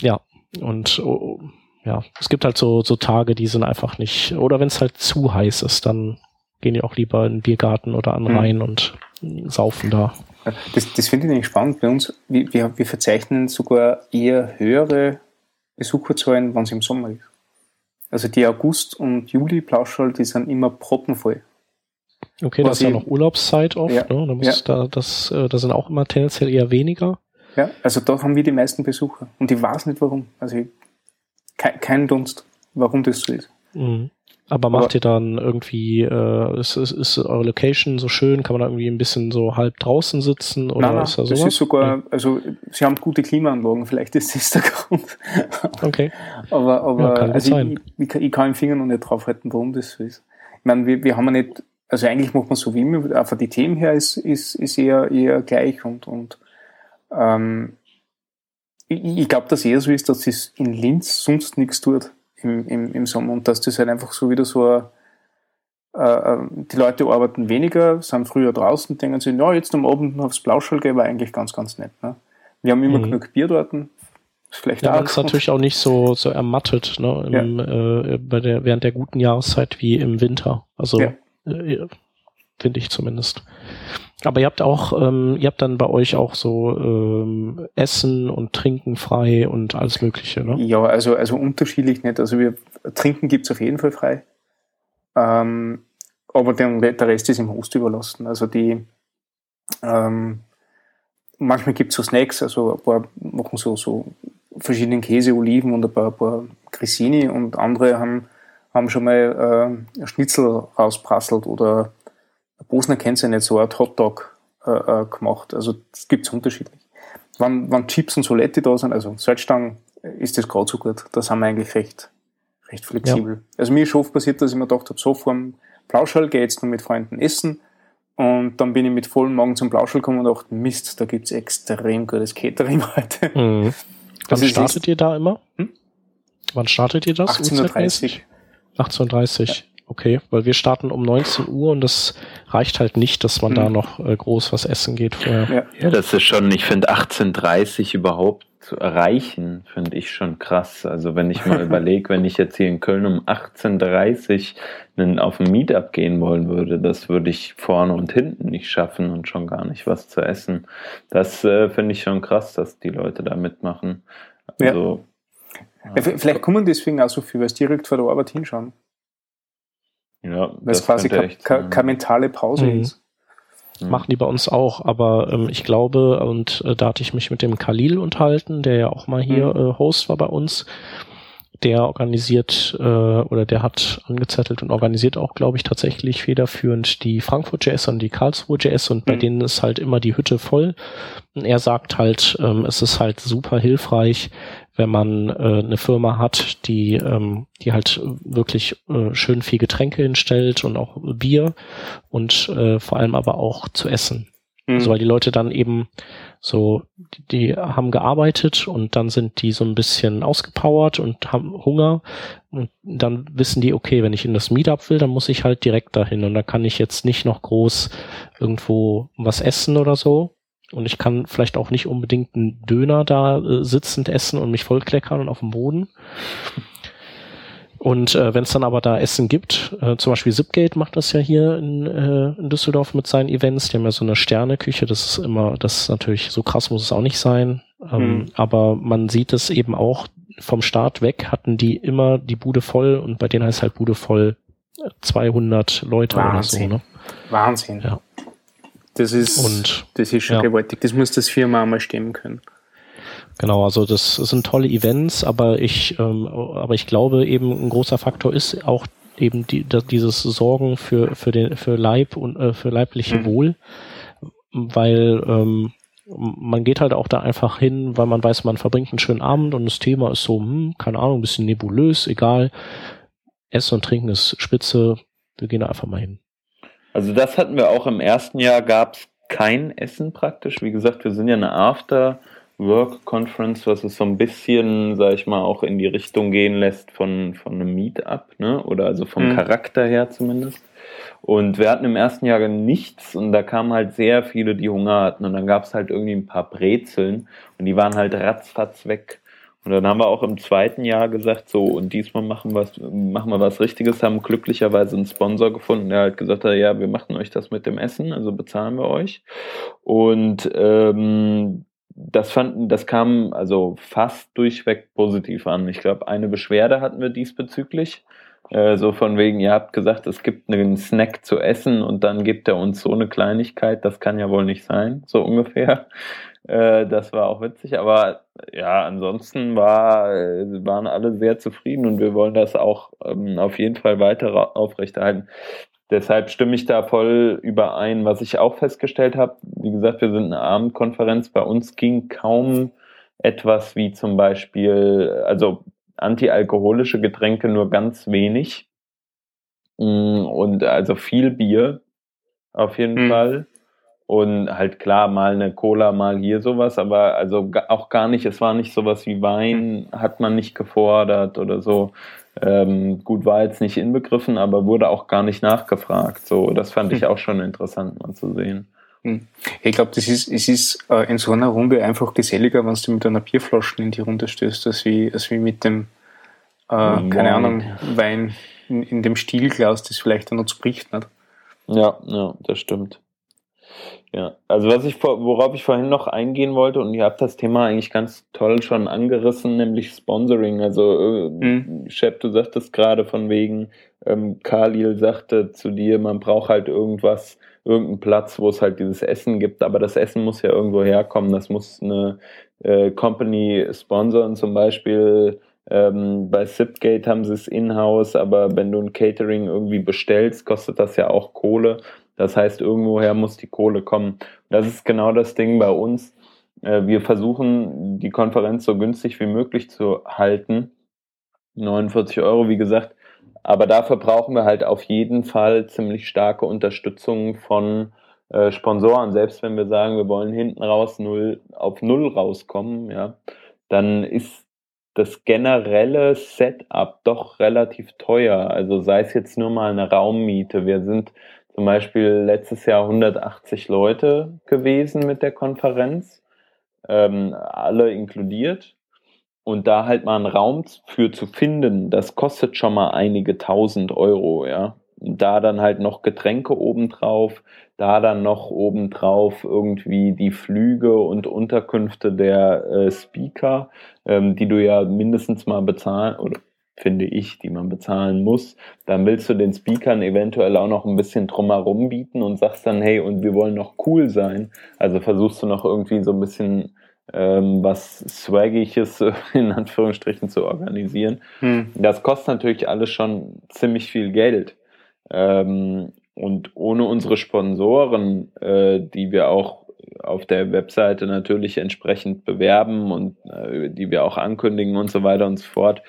ja, und oh, ja, es gibt halt so, so Tage, die sind einfach nicht, oder wenn es halt zu heiß ist, dann gehen die auch lieber in den Biergarten oder an mhm. Rhein und saufen da. Das, das finde ich nämlich spannend bei uns. Wir, wir, verzeichnen sogar eher höhere Besucherzahlen, wenn es im Sommer ist. Also die August- und Juli-Plauschall, die sind immer proppenvoll. Okay, das ist ja noch Urlaubszeit oft, ja, ne? Da, ja. da, das, äh, da sind auch immer tendenziell eher weniger. Ja, also da haben wir die meisten Besucher. Und ich weiß nicht warum. Also ich, kein, kein Dunst, warum das so ist. Mhm. Aber macht Aber, ihr dann irgendwie, äh, ist, ist, ist eure Location so schön? Kann man da irgendwie ein bisschen so halb draußen sitzen? Oder nein, nein, ist da sowas? Das ist sogar, also sie haben gute Klimaanlagen, vielleicht ist das der Grund. Okay. aber aber ja, kann also ich, ich, ich, kann im Finger noch nicht draufhalten, warum das so ist. Ich meine, wir, wir haben ja nicht, also eigentlich macht man so wie immer, aber die Themen her ist, ist, ist eher, eher gleich und, und ähm, ich, ich glaube, dass eher so ist, dass es in Linz sonst nichts tut im, im, im Sommer und dass das halt einfach so wieder so ein, äh, äh, die Leute arbeiten weniger, sind früher draußen, denken sich, ja, jetzt am Abend noch aufs Blauschall gehen, war eigentlich ganz, ganz nett. Ne? Wir haben immer mhm. genug Bier dort. Vielleicht ja, man ist natürlich auch nicht so, so ermattet, ne, im, ja. äh, bei der, während der guten Jahreszeit wie im Winter. Also, ja. äh, finde ich zumindest. Aber ihr habt auch, ähm, ihr habt dann bei euch auch so ähm, Essen und Trinken frei und alles Mögliche, ne? Ja, also, also unterschiedlich nicht. Also wir Trinken gibt's auf jeden Fall frei. Ähm, aber der, der Rest ist im Host überlassen. Also die ähm, manchmal gibt's so Snacks, also ein paar machen so, so verschiedenen Käse, Oliven und ein paar, ein paar Grissini und andere haben, haben schon mal äh, Schnitzel rausprasselt oder Bosner kennt ja nicht so ein Hotdog äh, äh, gemacht. Also das gibt's unterschiedlich. Wenn, wenn Chips und Soletti da sind, also Salzstangen, ist das gerade so gut. Da sind wir eigentlich recht, recht flexibel. Ja. Also mir ist schon oft passiert, dass ich mir gedacht habe, so vor dem Plauschall gehe jetzt noch mit Freunden essen. Und dann bin ich mit vollem Magen zum Plauschall gekommen und dachte, Mist, da gibt's extrem gutes Catering heute. Mhm. Wann also startet ihr da immer? Hm? Wann startet ihr das? 18.30 18.30 ja. Okay, weil wir starten um 19 Uhr und das reicht halt nicht, dass man mhm. da noch äh, groß was essen geht vorher. Ja, ja das ist schon, ich finde 18.30 überhaupt zu erreichen, finde ich schon krass. Also wenn ich mal überlege, wenn ich jetzt hier in Köln um 18.30 Uhr auf ein Meetup gehen wollen würde, das würde ich vorne und hinten nicht schaffen und schon gar nicht was zu essen. Das äh, finde ich schon krass, dass die Leute da mitmachen. Also, ja. Ja, vielleicht kommen deswegen auch so viel, weil es direkt vor der Arbeit hinschauen. Ja, Weil es quasi keine mentale Pause mhm. ist. Mhm. Machen die bei uns auch, aber ähm, ich glaube, und äh, da hatte ich mich mit dem Khalil unterhalten, der ja auch mal hier mhm. äh, Host war bei uns, der organisiert äh, oder der hat angezettelt und organisiert auch, glaube ich, tatsächlich federführend die Frankfurt JS und die Karlsruhe JS und bei mhm. denen ist halt immer die Hütte voll. Und er sagt halt, ähm, es ist halt super hilfreich, wenn man äh, eine Firma hat, die, ähm, die halt wirklich äh, schön viel Getränke hinstellt und auch Bier und äh, vor allem aber auch zu essen. Mhm. Also weil die Leute dann eben so, die, die haben gearbeitet und dann sind die so ein bisschen ausgepowert und haben Hunger und dann wissen die, okay, wenn ich in das Meetup will, dann muss ich halt direkt dahin und da kann ich jetzt nicht noch groß irgendwo was essen oder so, und ich kann vielleicht auch nicht unbedingt einen Döner da äh, sitzend essen und mich vollkleckern und auf dem Boden. Und äh, wenn es dann aber da Essen gibt, äh, zum Beispiel Zipgate macht das ja hier in, äh, in Düsseldorf mit seinen Events, die haben ja so eine Sterneküche, das ist immer, das ist natürlich, so krass muss es auch nicht sein. Ähm, mhm. Aber man sieht es eben auch, vom Start weg hatten die immer die Bude voll und bei denen heißt halt Bude voll 200 Leute Wahnsinn. oder so. Ne? Wahnsinn. Ja. Das ist, und, das ist schon ja. gewaltig. Das muss das Firma einmal stemmen können. Genau, also das sind tolle Events, aber ich, ähm, aber ich glaube eben ein großer Faktor ist auch eben die, dieses Sorgen für für den für Leib und äh, für leibliche mhm. Wohl, weil ähm, man geht halt auch da einfach hin, weil man weiß, man verbringt einen schönen Abend und das Thema ist so, hm, keine Ahnung, ein bisschen nebulös, egal. Essen und Trinken ist spitze, wir gehen da einfach mal hin. Also das hatten wir auch im ersten Jahr, gab es kein Essen praktisch. Wie gesagt, wir sind ja eine After- Work Conference, was es so ein bisschen, sag ich mal, auch in die Richtung gehen lässt von, von einem Meetup, ne? Oder also vom mhm. Charakter her zumindest. Und wir hatten im ersten Jahr nichts und da kamen halt sehr viele, die Hunger hatten. Und dann gab es halt irgendwie ein paar Brezeln und die waren halt ratzfatz weg. Und dann haben wir auch im zweiten Jahr gesagt, so, und diesmal machen wir was, machen wir was Richtiges, haben glücklicherweise einen Sponsor gefunden, der halt gesagt hat, ja, wir machen euch das mit dem Essen, also bezahlen wir euch. Und ähm, das fanden, das kam also fast durchweg positiv an. Ich glaube, eine Beschwerde hatten wir diesbezüglich. Äh, so von wegen, ihr habt gesagt, es gibt einen Snack zu essen und dann gibt er uns so eine Kleinigkeit. Das kann ja wohl nicht sein, so ungefähr. Äh, das war auch witzig, aber ja, ansonsten war, äh, waren alle sehr zufrieden und wir wollen das auch ähm, auf jeden Fall weiter aufrechterhalten. Deshalb stimme ich da voll überein. Was ich auch festgestellt habe, wie gesagt, wir sind eine Abendkonferenz. Bei uns ging kaum etwas wie zum Beispiel, also antialkoholische Getränke nur ganz wenig. Mm, und also viel Bier auf jeden mhm. Fall. Und halt klar, mal eine Cola, mal hier sowas, aber also auch gar nicht, es war nicht sowas wie Wein, hm. hat man nicht gefordert oder so. Ähm, gut, war jetzt nicht inbegriffen, aber wurde auch gar nicht nachgefragt. So, das fand ich hm. auch schon interessant mal zu sehen. Hm. Ich glaube, das ist, es ist äh, in so einer Runde einfach geselliger, wenn du mit einer Bierflasche in die Runde stößt, als wie, als wie mit dem, äh, oh, keine Ahnung, Wein in, in dem Stielglas, das vielleicht dann noch spricht. Nicht? Ja, ja, das stimmt. Ja, also was ich vor, worauf ich vorhin noch eingehen wollte, und ihr habt das Thema eigentlich ganz toll schon angerissen, nämlich Sponsoring. Also äh, mhm. Shep, du sagtest gerade von wegen, ähm, Khalil sagte zu dir, man braucht halt irgendwas, irgendeinen Platz, wo es halt dieses Essen gibt, aber das Essen muss ja irgendwo herkommen. Das muss eine äh, Company sponsern, zum Beispiel ähm, bei Zipgate haben sie es in-house, aber wenn du ein Catering irgendwie bestellst, kostet das ja auch Kohle. Das heißt, irgendwoher muss die Kohle kommen. Das ist genau das Ding bei uns. Äh, wir versuchen, die Konferenz so günstig wie möglich zu halten. 49 Euro, wie gesagt. Aber dafür brauchen wir halt auf jeden Fall ziemlich starke Unterstützung von äh, Sponsoren. Selbst wenn wir sagen, wir wollen hinten raus null, auf null rauskommen, ja, dann ist das generelle Setup doch relativ teuer. Also sei es jetzt nur mal eine Raummiete. Wir sind zum Beispiel letztes Jahr 180 Leute gewesen mit der Konferenz, ähm, alle inkludiert. Und da halt mal einen Raum für zu finden, das kostet schon mal einige tausend Euro, ja. Und da dann halt noch Getränke obendrauf, da dann noch obendrauf irgendwie die Flüge und Unterkünfte der äh, Speaker, ähm, die du ja mindestens mal bezahlen oder finde ich, die man bezahlen muss, dann willst du den Speakern eventuell auch noch ein bisschen drumherum bieten und sagst dann, hey, und wir wollen noch cool sein. Also versuchst du noch irgendwie so ein bisschen ähm, was Swaggiges in Anführungsstrichen zu organisieren. Hm. Das kostet natürlich alles schon ziemlich viel Geld. Ähm, und ohne unsere Sponsoren, äh, die wir auch auf der Webseite natürlich entsprechend bewerben und äh, die wir auch ankündigen und so weiter und so fort.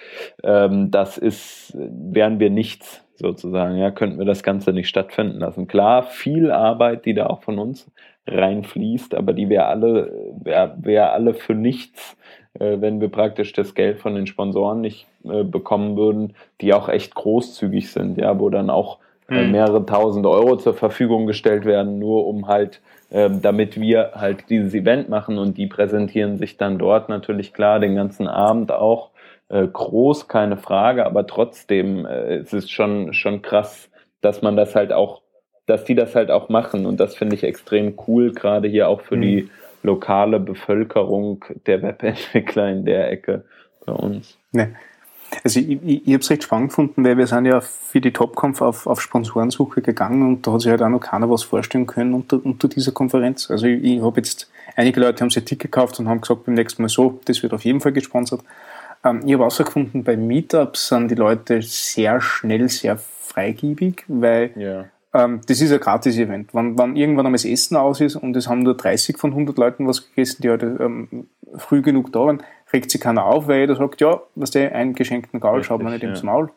Ähm, das ist, wären wir nichts sozusagen, ja, könnten wir das Ganze nicht stattfinden lassen. Klar, viel Arbeit, die da auch von uns reinfließt, aber die wäre alle, wäre wär alle für nichts, äh, wenn wir praktisch das Geld von den Sponsoren nicht äh, bekommen würden, die auch echt großzügig sind, ja, wo dann auch mhm. mehrere tausend Euro zur Verfügung gestellt werden, nur um halt ähm, damit wir halt dieses Event machen und die präsentieren sich dann dort natürlich klar den ganzen Abend auch. Äh, groß, keine Frage, aber trotzdem äh, es ist schon, schon krass, dass man das halt auch, dass die das halt auch machen und das finde ich extrem cool, gerade hier auch für mhm. die lokale Bevölkerung der Webentwickler in der Ecke bei uns. Nee. Also ich, ich, ich habe es recht spannend gefunden, weil wir sind ja für die Topkampf auf, auf Sponsorensuche gegangen und da hat sich halt auch noch keiner was vorstellen können unter, unter dieser Konferenz. Also ich, ich habe jetzt, einige Leute haben sich ein Ticket gekauft und haben gesagt beim nächsten Mal so, das wird auf jeden Fall gesponsert. Ähm, ich habe herausgefunden, bei Meetups sind die Leute sehr schnell, sehr freigiebig, weil yeah. ähm, das ist ein Gratis-Event. Wenn, wenn irgendwann einmal das Essen aus ist und es haben nur 30 von 100 Leuten was gegessen, die halt ähm, früh genug da waren, regt sich keiner auf, weil jeder sagt, ja, was der einen geschenkten Gaul schaut man nicht ja. ins Maul.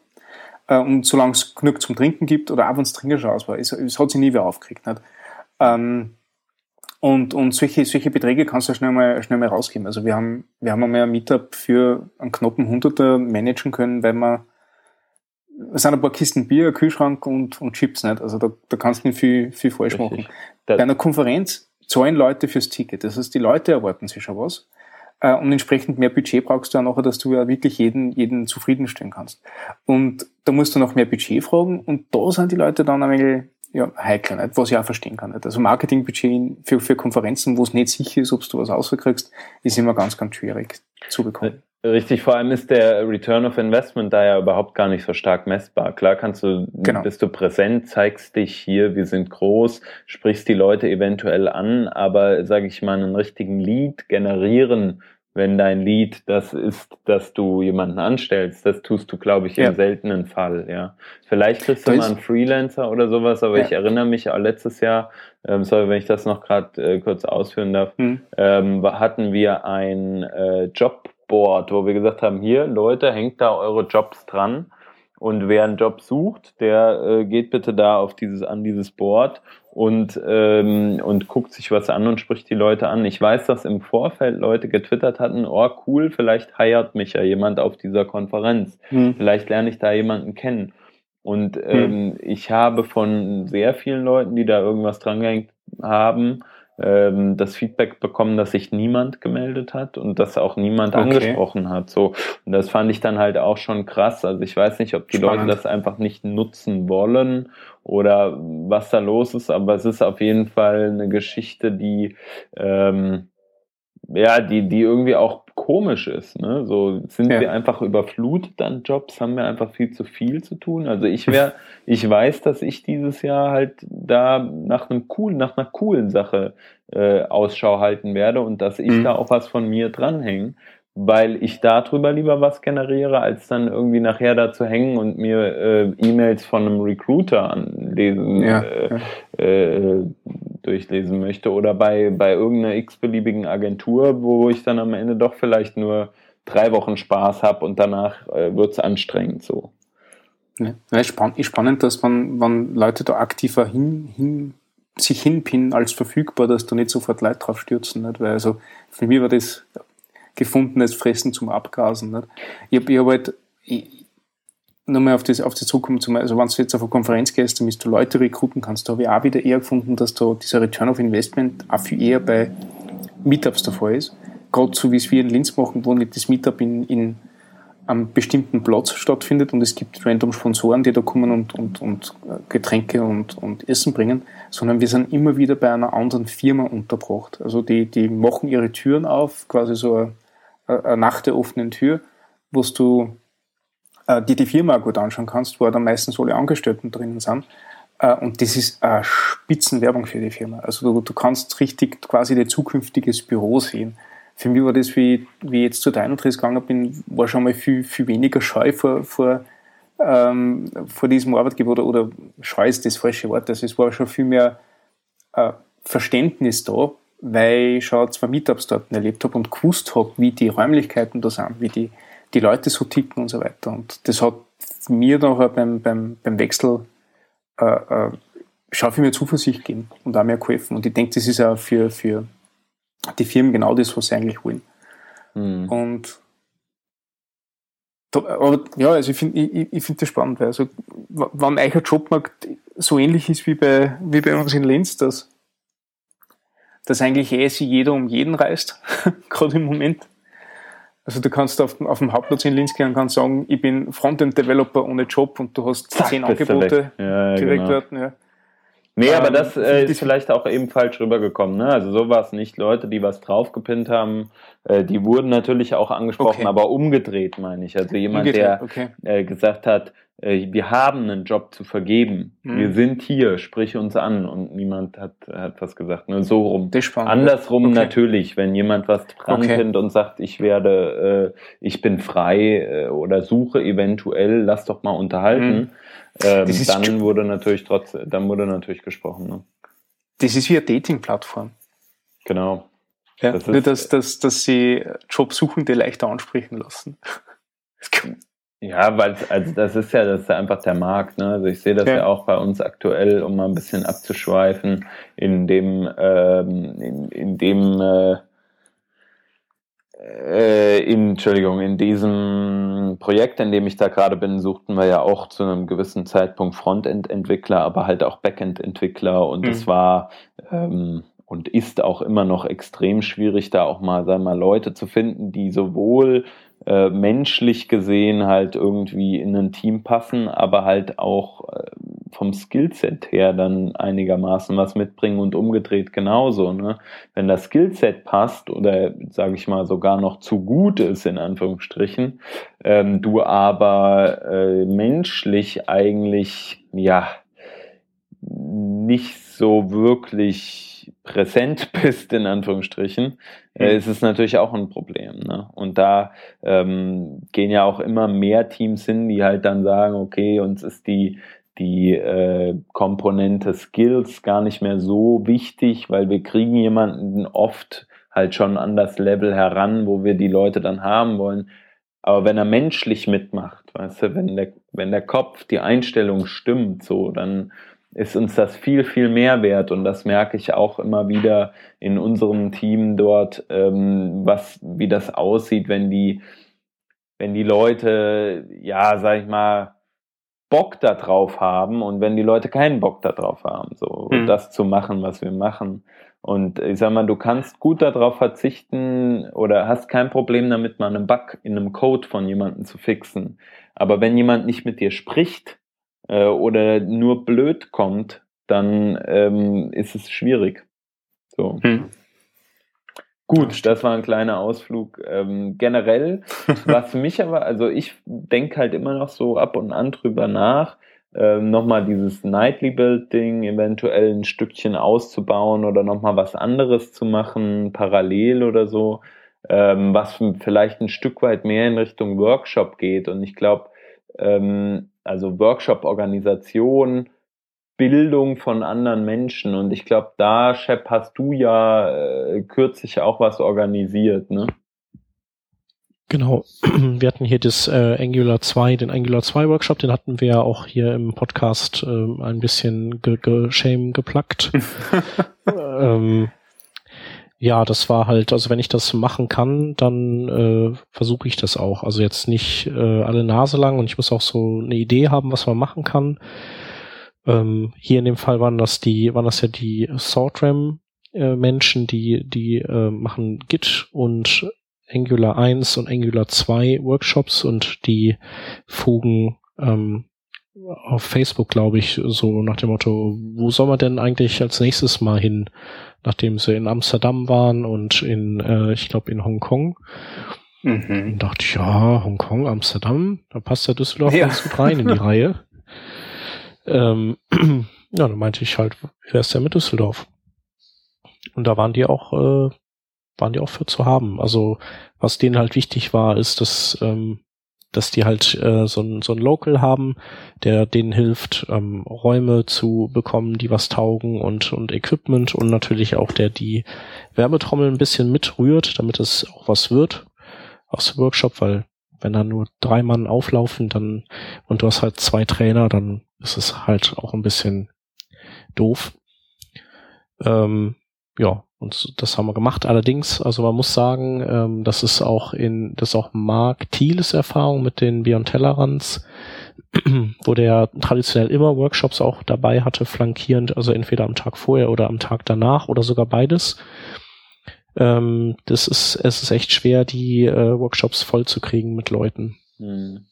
Äh, und solange es genug zum Trinken gibt oder auch wenn es Trinker aus war, es, es, hat sich nie wer aufgeregt. Nicht? Ähm, und, und solche, solche Beträge kannst du schnell mal, schnell mal rausgeben. Also wir haben, wir haben einmal ein Meetup für einen knappen Hunderter managen können, weil wir, es sind ein paar Kisten Bier, Kühlschrank und, und Chips nicht. Also da, da kannst du nicht viel, viel falsch Richtig. machen. Bei einer Konferenz zahlen Leute fürs Ticket. Das heißt, die Leute erwarten sich schon was. Äh, und entsprechend mehr Budget brauchst du ja nachher, dass du ja wirklich jeden, jeden zufriedenstellen kannst. Und da musst du noch mehr Budget fragen und da sind die Leute dann ein wenig ja, heikel, nicht? was ich auch verstehen kann. Nicht? Also Marketingbudget für, für Konferenzen, wo es nicht sicher ist, ob du was rauskriegst, ist immer ganz, ganz schwierig zu bekommen. Richtig, vor allem ist der Return of Investment da ja überhaupt gar nicht so stark messbar. Klar kannst du, genau. bist du präsent, zeigst dich hier, wir sind groß, sprichst die Leute eventuell an, aber sage ich mal, einen richtigen Lead generieren, wenn dein Lead das ist, dass du jemanden anstellst, das tust du, glaube ich, ja. im seltenen Fall, ja. Vielleicht kriegst du mal einen Freelancer oder sowas, aber ja. ich erinnere mich auch letztes Jahr, ähm, sorry, wenn ich das noch gerade äh, kurz ausführen darf, hm. ähm, hatten wir ein äh, Job Board, wo wir gesagt haben, hier Leute, hängt da eure Jobs dran und wer einen Job sucht, der äh, geht bitte da auf dieses an dieses Board und ähm, und guckt sich was an und spricht die Leute an. Ich weiß, dass im Vorfeld Leute getwittert hatten, oh cool, vielleicht heiert mich ja jemand auf dieser Konferenz. Hm. Vielleicht lerne ich da jemanden kennen. Und hm. ähm, hm. ich habe von sehr vielen Leuten, die da irgendwas dran gehängt haben, das Feedback bekommen, dass sich niemand gemeldet hat und dass auch niemand okay. angesprochen hat. So, und das fand ich dann halt auch schon krass. Also ich weiß nicht, ob die Spannend. Leute das einfach nicht nutzen wollen oder was da los ist, aber es ist auf jeden Fall eine Geschichte, die ähm, ja, die, die irgendwie auch komisch ist. Ne? So sind ja. wir einfach überflutet an Jobs, haben wir einfach viel zu viel zu tun. Also ich wäre, ich weiß, dass ich dieses Jahr halt da nach einem coolen, nach einer coolen Sache äh, Ausschau halten werde und dass ich mhm. da auch was von mir dranhänge weil ich darüber lieber was generiere, als dann irgendwie nachher da zu hängen und mir äh, E-Mails von einem Recruiter anlesen, ja, äh. Äh, durchlesen möchte oder bei, bei irgendeiner x-beliebigen Agentur, wo ich dann am Ende doch vielleicht nur drei Wochen Spaß habe und danach äh, wird es anstrengend so. Ja, spannend, dass man, wenn Leute da aktiver hin, hin, sich hinpinnen als verfügbar, dass da nicht sofort Leute drauf stürzen. Nicht? Weil also für mich war das gefundenes Fressen zum Abgasen. Nicht? Ich habe hab halt, ich, nochmal auf das, auf das zurückkommen, zum, also wenn du jetzt auf eine Konferenz gehst, damit du Leute rekruten kannst, da habe ich auch wieder eher gefunden, dass da dieser Return of Investment auch viel eher bei Meetups der Fall ist. Gerade so wie es wir in Linz machen, wo nicht das Meetup in, in einem bestimmten Platz stattfindet und es gibt random Sponsoren, die da kommen und, und, und Getränke und, und Essen bringen, sondern wir sind immer wieder bei einer anderen Firma unterbracht. Also die, die machen ihre Türen auf, quasi so eine äh, nach der offenen Tür, wo du äh, dir die Firma gut anschauen kannst, wo dann meistens alle Angestellten drinnen sind. Äh, und das ist eine Spitzenwerbung für die Firma. Also du, du kannst richtig quasi dein zukünftiges Büro sehen. Für mich war das, wie, wie ich jetzt zu Dynatris gegangen bin, war schon mal viel, viel weniger Scheu vor, vor, ähm, vor diesem Arbeitgeber oder, oder Scheu ist das falsche Wort. Also es war schon viel mehr äh, Verständnis da, weil ich schon zwei Meetups dort erlebt habe und gewusst habe, wie die Räumlichkeiten da sind, wie die, die Leute so ticken und so weiter. Und das hat mir nachher beim, beim, beim Wechsel äh, äh, schon viel mehr Zuversicht gegeben und auch mehr geholfen. Und ich denke, das ist auch für, für die Firmen genau das, was sie eigentlich wollen. Mhm. Und da, aber ja, also ich finde ich, ich find das spannend, weil also, wenn euer Jobmarkt so ähnlich ist wie bei, wie bei uns in Linz, dass dass eigentlich eh sich jeder um jeden reißt, gerade im Moment. Also du kannst auf, auf dem Hauptplatz in Linz gehen und kannst sagen, ich bin Frontend-Developer ohne Job und du hast Zack, zehn Angebote ja, direkt genau. dort. Ja. Nee, aber ähm, das äh, ist vielleicht auch eben falsch rübergekommen. Ne? Also so war es nicht. Leute, die was draufgepinnt haben, äh, die wurden natürlich auch angesprochen, okay. aber umgedreht meine ich. Also jemand, umgedreht, der okay. äh, gesagt hat, wir haben einen Job zu vergeben. Mhm. Wir sind hier, sprich uns an. Und niemand hat, hat was gesagt. Ne? So rum. Andersrum okay. natürlich, wenn jemand was dran okay. findet und sagt, ich werde, äh, ich bin frei äh, oder suche eventuell, lass doch mal unterhalten. Mhm. Ähm, dann wurde natürlich trotzdem, dann wurde natürlich gesprochen. Ne? Das ist wie eine Dating-Plattform. Genau. Ja, das nur, dass, dass, dass sie Jobsuchende leichter ansprechen lassen. Ja, weil also das ist ja das ist einfach der Markt. Ne? Also ich sehe das ja. ja. auch bei uns aktuell, um mal ein bisschen abzuschweifen, in dem ähm, in, in dem äh, äh, in, Entschuldigung, in diesem Projekt, in dem ich da gerade bin, suchten wir ja auch zu einem gewissen Zeitpunkt Frontend-Entwickler, aber halt auch Backend-Entwickler und es mhm. war ähm, und ist auch immer noch extrem schwierig, da auch mal, sagen wir mal, Leute zu finden, die sowohl äh, menschlich gesehen halt irgendwie in ein Team passen, aber halt auch äh, vom Skillset her dann einigermaßen was mitbringen und umgedreht genauso. Ne? Wenn das Skillset passt oder sage ich mal sogar noch zu gut ist in Anführungsstrichen, ähm, du aber äh, menschlich eigentlich ja nicht so wirklich präsent bist, in Anführungsstrichen, äh, ist es natürlich auch ein Problem. Ne? Und da ähm, gehen ja auch immer mehr Teams hin, die halt dann sagen, okay, uns ist die, die äh, Komponente Skills gar nicht mehr so wichtig, weil wir kriegen jemanden oft halt schon an das Level heran, wo wir die Leute dann haben wollen. Aber wenn er menschlich mitmacht, weißt du, wenn der, wenn der Kopf, die Einstellung stimmt, so, dann ist uns das viel, viel mehr wert. Und das merke ich auch immer wieder in unserem Team dort, ähm, was, wie das aussieht, wenn die, wenn die Leute, ja, sag ich mal, Bock da drauf haben und wenn die Leute keinen Bock da drauf haben, so mhm. das zu machen, was wir machen. Und ich sag mal, du kannst gut darauf verzichten oder hast kein Problem damit, mal einen Bug in einem Code von jemandem zu fixen. Aber wenn jemand nicht mit dir spricht, äh, oder nur blöd kommt, dann ähm, ist es schwierig. So. Hm. Gut, das war ein kleiner Ausflug. Ähm, generell, was mich aber, also ich denke halt immer noch so ab und an drüber nach, ähm, nochmal dieses Nightly Build-Ding eventuell ein Stückchen auszubauen oder nochmal was anderes zu machen, parallel oder so, ähm, was vielleicht ein Stück weit mehr in Richtung Workshop geht. Und ich glaube, ähm, also Workshop-Organisation, Bildung von anderen Menschen. Und ich glaube, da, Shep, hast du ja äh, kürzlich auch was organisiert, ne? Genau. Wir hatten hier das äh, Angular 2, den Angular 2 Workshop, den hatten wir ja auch hier im Podcast äh, ein bisschen ge ge shame geplackt. ähm, ja, das war halt, also wenn ich das machen kann, dann äh, versuche ich das auch. Also jetzt nicht äh, alle Nase lang und ich muss auch so eine Idee haben, was man machen kann. Ähm, hier in dem Fall waren das die, waren das ja die SwordRAM äh, Menschen, die, die äh, machen Git und Angular 1 und Angular 2 Workshops und die fugen ähm, auf Facebook, glaube ich, so nach dem Motto, wo soll man denn eigentlich als nächstes mal hin? Nachdem sie in Amsterdam waren und in, äh, ich glaube, in Hongkong. Mhm. Und dachte ich, ja, Hongkong, Amsterdam, da passt ja Düsseldorf ja. ganz gut rein in die Reihe. Ähm, ja, dann meinte ich halt, wie wär's denn mit Düsseldorf? Und da waren die auch, äh, waren die auch für zu haben. Also was denen halt wichtig war, ist, dass ähm, dass die halt äh, so, ein, so ein Local haben, der denen hilft, ähm, Räume zu bekommen, die was taugen und, und Equipment und natürlich auch der die Werbetrommel ein bisschen mitrührt, damit es auch was wird aus dem Workshop, weil wenn da nur drei Mann auflaufen, dann und du hast halt zwei Trainer, dann ist es halt auch ein bisschen doof. Ähm, ja, und das haben wir gemacht. Allerdings, also man muss sagen, ähm, das ist auch in, das ist auch Mark Thieles Erfahrung mit den Beyond Tellerrands, wo der traditionell immer Workshops auch dabei hatte, flankierend, also entweder am Tag vorher oder am Tag danach oder sogar beides. ähm, das ist, es ist echt schwer, die äh, Workshops voll zu kriegen mit Leuten. Mhm.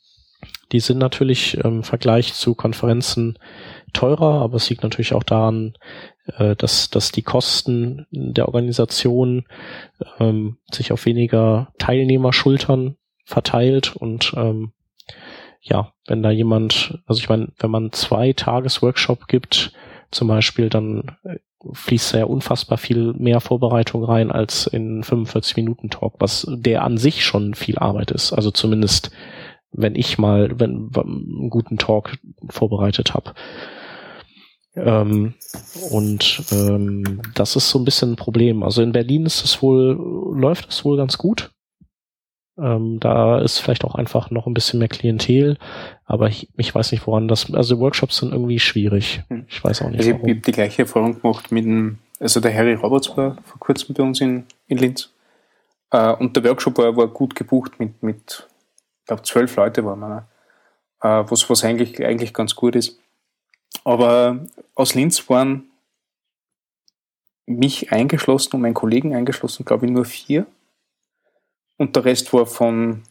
Die sind natürlich im Vergleich zu Konferenzen teurer, aber es liegt natürlich auch daran, äh, dass, dass die Kosten der Organisation ähm, sich auf weniger Teilnehmerschultern verteilt und ähm, ja, wenn da jemand, also ich meine, wenn man zwei Tagesworkshop gibt, zum Beispiel, dann äh, fließt da ja unfassbar viel mehr Vorbereitung rein als in 45 Minuten Talk, was der an sich schon viel Arbeit ist. Also zumindest, wenn ich mal wenn, einen guten Talk vorbereitet habe. Ähm, und ähm, das ist so ein bisschen ein Problem. Also in Berlin ist es wohl, läuft es wohl ganz gut. Ähm, da ist vielleicht auch einfach noch ein bisschen mehr Klientel, aber ich, ich weiß nicht, woran das. Also Workshops sind irgendwie schwierig. Hm. Ich weiß auch nicht. Also ich habe die gleiche Erfahrung gemacht mit dem, also der Harry Roberts war vor kurzem bei uns in, in Linz. Äh, und der Workshop war, war gut gebucht mit, mit ich glaube, zwölf Leute waren wir, äh, was, was eigentlich, eigentlich ganz gut ist. Aber aus Linz waren mich eingeschlossen und meinen Kollegen eingeschlossen, glaube ich, nur vier. Und der Rest war von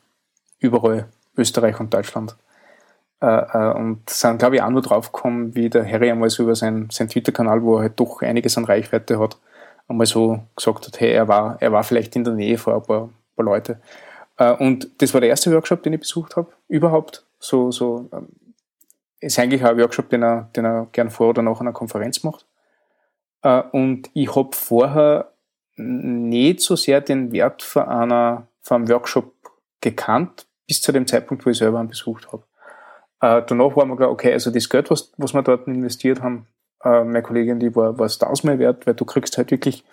überall, Österreich und Deutschland. Äh, äh, und sind, glaube ich, auch nur draufgekommen, wie der Harry einmal so über seinen, seinen Twitter-Kanal, wo er halt doch einiges an Reichweite hat, einmal so gesagt hat, hey, er war, er war vielleicht in der Nähe vor ein paar, paar Leute. Äh, und das war der erste Workshop, den ich besucht habe, überhaupt. So, so, ähm, ist eigentlich auch ein Workshop, den er, den er gern vor oder nach einer Konferenz macht. Und ich habe vorher nicht so sehr den Wert von einer vom Workshop gekannt, bis zu dem Zeitpunkt, wo ich selber einen besucht habe. Äh, danach war mir klar, okay, also das Geld, was, was wir dort investiert haben, äh, meine Kollegin, die war, war es tausendmal wert, weil du kriegst halt wirklich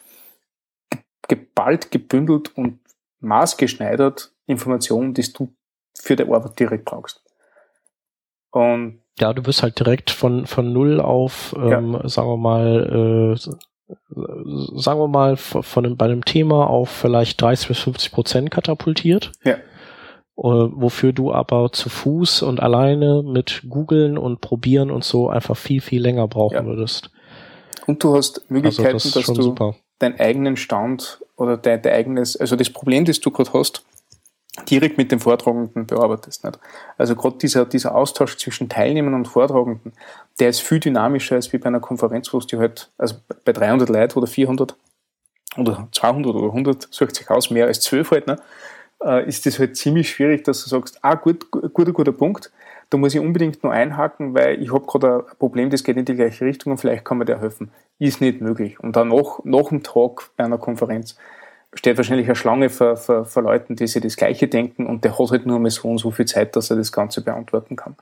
geballt, gebündelt und maßgeschneidert Informationen, die du für die Arbeit direkt brauchst. Und ja, du wirst halt direkt von, von null auf, ähm, ja. sagen wir mal, äh, sagen wir mal, von einem, bei einem Thema auf vielleicht 30 bis 50 Prozent katapultiert. Ja. Uh, wofür du aber zu Fuß und alleine mit googeln und probieren und so einfach viel, viel länger brauchen ja. würdest. Und du hast Möglichkeiten, also das dass du super. deinen eigenen Stand oder dein, dein eigenes, also das Problem, das du gerade hast, direkt mit dem Vortragenden bearbeitest. Nicht? Also gerade dieser, dieser Austausch zwischen Teilnehmern und Vortragenden, der ist viel dynamischer als wie bei einer Konferenz, wo es die halt, also bei 300 Leuten oder 400 oder 200 oder 100, sucht sich aus, mehr als 12 halt, ne? äh, ist das halt ziemlich schwierig, dass du sagst, ah, gut, guter, guter Punkt, da muss ich unbedingt nur einhaken, weil ich habe gerade ein Problem, das geht in die gleiche Richtung und vielleicht kann mir der helfen. Ist nicht möglich. Und dann nach, nach dem Talk bei einer Konferenz steht wahrscheinlich eine Schlange für, für, für Leuten, die sich das Gleiche denken und der hat halt nur mehr so und so viel Zeit, dass er das Ganze beantworten kann.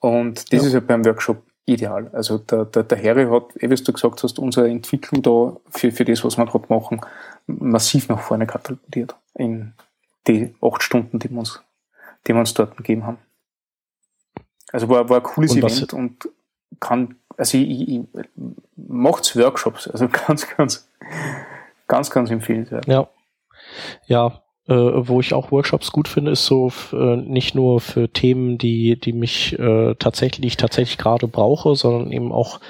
Und das ja. ist halt beim Workshop ideal. Also der, der, der Harry hat, eh wie du gesagt hast, unsere Entwicklung da für, für das, was wir gerade machen, massiv nach vorne katapultiert in die acht Stunden, die wir uns, die wir uns dort gegeben haben. Also war, war ein cooles und Event und kann, also ich, ich, ich macht's Workshops, also ganz, ganz, Ganz, ganz empfehlenswert. Ja. Ja, äh, wo ich auch Workshops gut finde, ist so äh, nicht nur für Themen, die, die mich äh, tatsächlich, die ich tatsächlich gerade brauche, sondern eben auch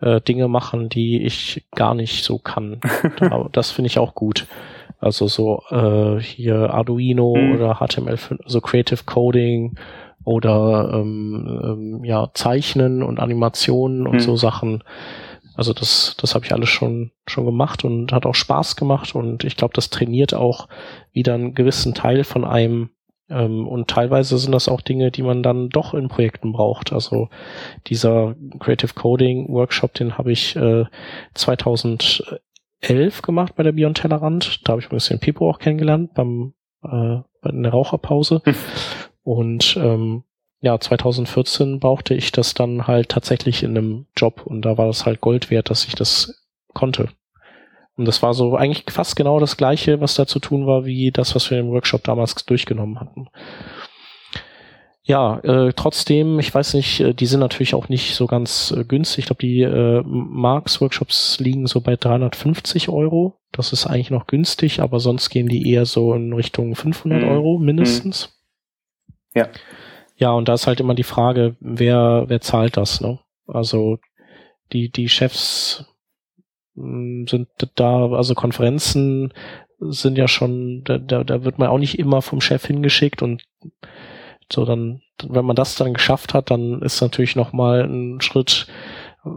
äh, Dinge machen, die ich gar nicht so kann. das finde ich auch gut. Also so äh, hier Arduino mhm. oder HTML5, also Creative Coding oder ähm, ähm, ja Zeichnen und Animationen und mhm. so Sachen also das, das habe ich alles schon, schon gemacht und hat auch Spaß gemacht und ich glaube, das trainiert auch wieder einen gewissen Teil von einem ähm, und teilweise sind das auch Dinge, die man dann doch in Projekten braucht. Also dieser Creative Coding Workshop, den habe ich äh, 2011 gemacht bei der Beyond Tellerrand. Da habe ich ein bisschen Pipo auch kennengelernt beim äh, in der Raucherpause. Hm. Und ähm, ja, 2014 brauchte ich das dann halt tatsächlich in einem Job und da war das halt Gold wert, dass ich das konnte. Und das war so eigentlich fast genau das gleiche, was da zu tun war, wie das, was wir im Workshop damals durchgenommen hatten. Ja, äh, trotzdem, ich weiß nicht, äh, die sind natürlich auch nicht so ganz äh, günstig. Ich glaube, die äh, Marx-Workshops liegen so bei 350 Euro. Das ist eigentlich noch günstig, aber sonst gehen die eher so in Richtung 500 mhm. Euro mindestens. Ja. Ja, und da ist halt immer die Frage, wer, wer zahlt das, ne? Also die, die Chefs hm, sind da, also Konferenzen sind ja schon, da, da, da wird man auch nicht immer vom Chef hingeschickt und so dann, wenn man das dann geschafft hat, dann ist natürlich nochmal ein Schritt äh,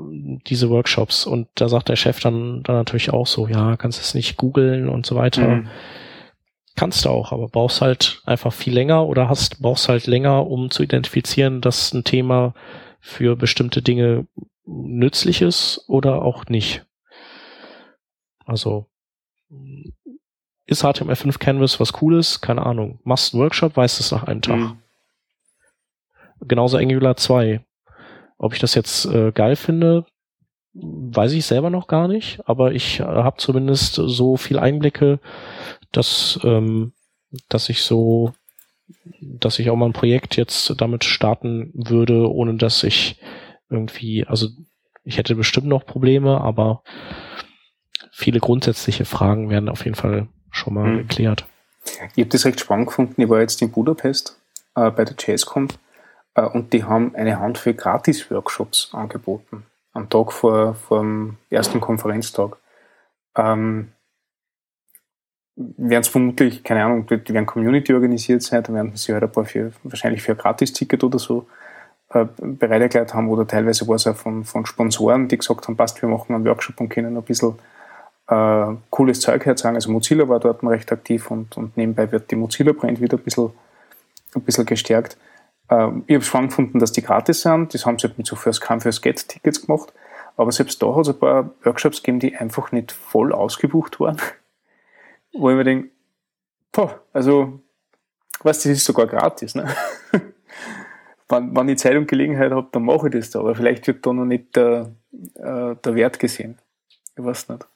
diese Workshops und da sagt der Chef dann, dann natürlich auch so, ja, kannst es nicht googeln und so weiter. Mhm. Kannst du auch, aber brauchst halt einfach viel länger oder hast, brauchst halt länger, um zu identifizieren, dass ein Thema für bestimmte Dinge nützlich ist oder auch nicht. Also ist HTML5 Canvas was Cooles? Keine Ahnung. Machst einen Workshop, weißt es nach einem Tag. Mhm. Genauso Angular 2. Ob ich das jetzt äh, geil finde, weiß ich selber noch gar nicht, aber ich äh, habe zumindest so viel Einblicke, dass, ähm, dass ich so, dass ich auch mal ein Projekt jetzt damit starten würde, ohne dass ich irgendwie, also ich hätte bestimmt noch Probleme, aber viele grundsätzliche Fragen werden auf jeden Fall schon mal mhm. geklärt. Ich habe das recht spannend gefunden. Ich war jetzt in Budapest äh, bei der JazzConf äh, und die haben eine Handvoll Gratis-Workshops angeboten. Am Tag vor, vor dem ersten Konferenztag. Ähm, werden es vermutlich, keine Ahnung, die werden Community organisiert sein, da werden sie halt ein paar für, wahrscheinlich für ein Gratis-Ticket oder so äh, bereit erklärt haben oder teilweise war es auch von, von Sponsoren, die gesagt haben, passt, wir machen einen Workshop und können ein bisschen äh, cooles Zeug herzeigen. Also Mozilla war dort recht aktiv und, und nebenbei wird die Mozilla-Brand wieder ein bisschen, ein bisschen gestärkt. Äh, ich habe es spannend gefunden, dass die gratis sind. Das haben sie halt mit so First Come, First Get Tickets gemacht. Aber selbst da hat es ein paar Workshops gegeben, die einfach nicht voll ausgebucht waren. Wo ich mir denke, boah, also, was, das ist sogar gratis, ne? wenn, wenn ich Zeit und Gelegenheit habe, dann mache ich das da. Aber vielleicht wird da noch nicht der, äh, der Wert gesehen. Ich weiß nicht.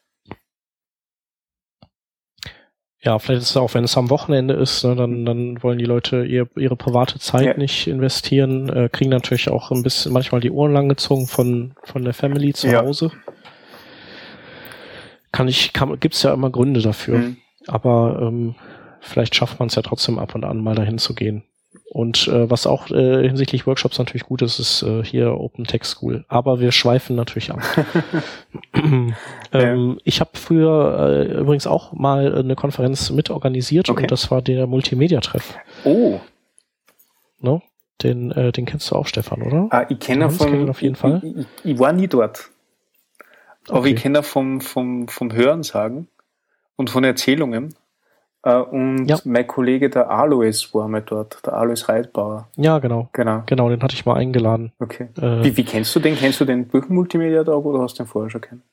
Ja, vielleicht ist es auch, wenn es am Wochenende ist, ne, dann, dann wollen die Leute ihr, ihre private Zeit ja. nicht investieren, äh, kriegen natürlich auch ein bisschen manchmal die Ohren lang gezogen von, von der Family zu ja. Hause. Kann ich, kann, gibt's ja immer Gründe dafür. Mhm. Aber ähm, vielleicht schafft man es ja trotzdem ab und an mal dahin zu gehen. Und äh, was auch äh, hinsichtlich Workshops natürlich gut ist, ist äh, hier Open Text School. Aber wir schweifen natürlich ab. ähm, ja. Ich habe früher äh, übrigens auch mal eine Konferenz mitorganisiert okay. und das war der Multimedia-Treff. Oh. No? Den, äh, den kennst du auch, Stefan, oder? Ah, ich kenne von, auf jeden Fall. Ich, ich, ich, war nie dort. Aber okay. ich kenne vom, vom, vom Hören sagen und von Erzählungen. Äh, und ja. mein Kollege, der Alois, war mal dort, der Alois Reitbauer. Ja, genau. Genau. Genau, den hatte ich mal eingeladen. Okay. Äh, wie, wie kennst du den? Kennst du den Buchen-Multimedia-Tag oder hast du den vorher schon kennen?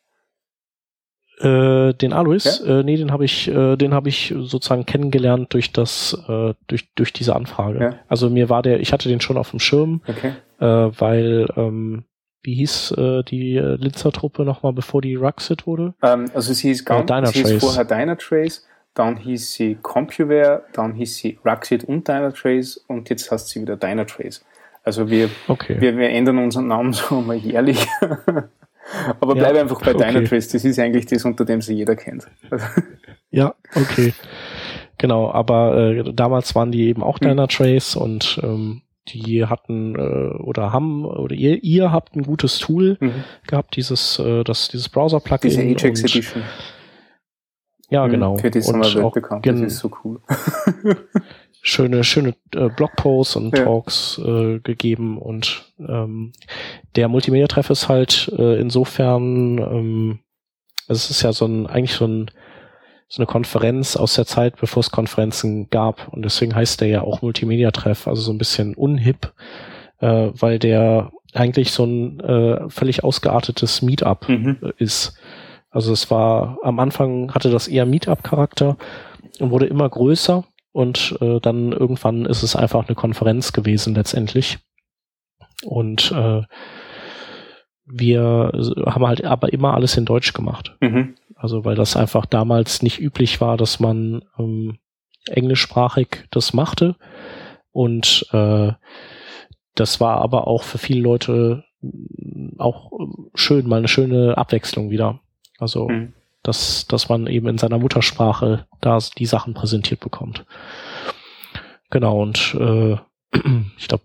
Äh, den Alois, ja? äh, nee, den habe ich, äh, den habe ich sozusagen kennengelernt durch das, äh, durch durch diese Anfrage. Ja. Also mir war der, ich hatte den schon auf dem Schirm, okay. weil ähm, wie hieß äh, die Linzer Truppe nochmal, bevor die Ruxit wurde? Ähm, also sie ist ganz, äh, sie ist vorher Dynatrace dann hieß sie CompuWare, dann hieß sie Ruxit und Dynatrace und jetzt heißt sie wieder Dynatrace. Also wir, okay. wir, wir ändern unseren Namen so mal jährlich. Aber ja, bleibe einfach bei okay. Dynatrace, das ist eigentlich das, unter dem sie jeder kennt. ja, okay. Genau, aber äh, damals waren die eben auch hm. Dynatrace mhm. und ähm, die hatten äh, oder haben oder ihr, ihr habt ein gutes Tool mhm. gehabt, dieses äh, das dieses Browser Plugin Diese Ajax Edition. Ja, mhm. genau. Für die sind wir weltbekannt, das ist so cool. schöne, schöne äh, Blogposts und ja. Talks äh, gegeben und ähm, der Multimedia-Treff ist halt äh, insofern, ähm, es ist ja so ein, eigentlich so ein so eine Konferenz aus der Zeit, bevor es Konferenzen gab. Und deswegen heißt der ja auch Multimedia-Treff, also so ein bisschen unhip, äh, weil der eigentlich so ein äh, völlig ausgeartetes Meetup mhm. ist. Also es war am Anfang hatte das eher Meetup-Charakter und wurde immer größer und äh, dann irgendwann ist es einfach eine Konferenz gewesen letztendlich. Und äh, wir haben halt aber immer alles in Deutsch gemacht. Mhm. Also weil das einfach damals nicht üblich war, dass man ähm, englischsprachig das machte. Und äh, das war aber auch für viele Leute auch schön, mal eine schöne Abwechslung wieder. Also, mhm. dass, dass man eben in seiner Muttersprache da die Sachen präsentiert bekommt. Genau, und äh, ich glaube,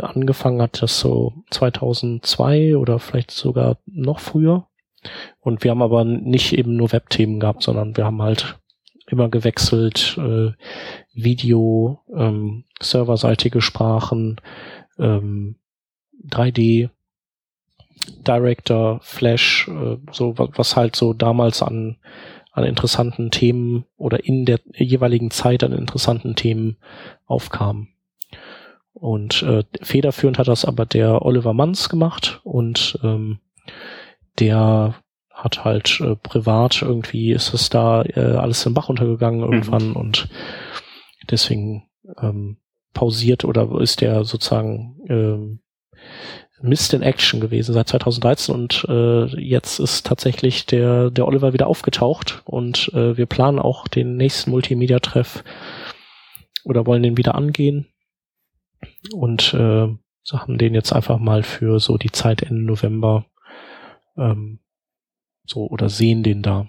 angefangen hat das so 2002 oder vielleicht sogar noch früher. Und wir haben aber nicht eben nur Webthemen gehabt, sondern wir haben halt immer gewechselt, äh, Video, ähm, serverseitige Sprachen, ähm, 3D, Director, Flash, äh, so was halt so damals an, an interessanten Themen oder in der jeweiligen Zeit an interessanten Themen aufkam. Und äh, federführend hat das aber der Oliver Manns gemacht und ähm, der hat halt äh, privat irgendwie ist es da äh, alles im Bach untergegangen mhm. irgendwann mhm. und deswegen ähm, pausiert oder ist der sozusagen ähm, Mist in Action gewesen seit 2013 und äh, jetzt ist tatsächlich der der Oliver wieder aufgetaucht und äh, wir planen auch den nächsten Multimedia-Treff oder wollen den wieder angehen und äh, so haben den jetzt einfach mal für so die Zeit Ende November ähm, so oder sehen den da.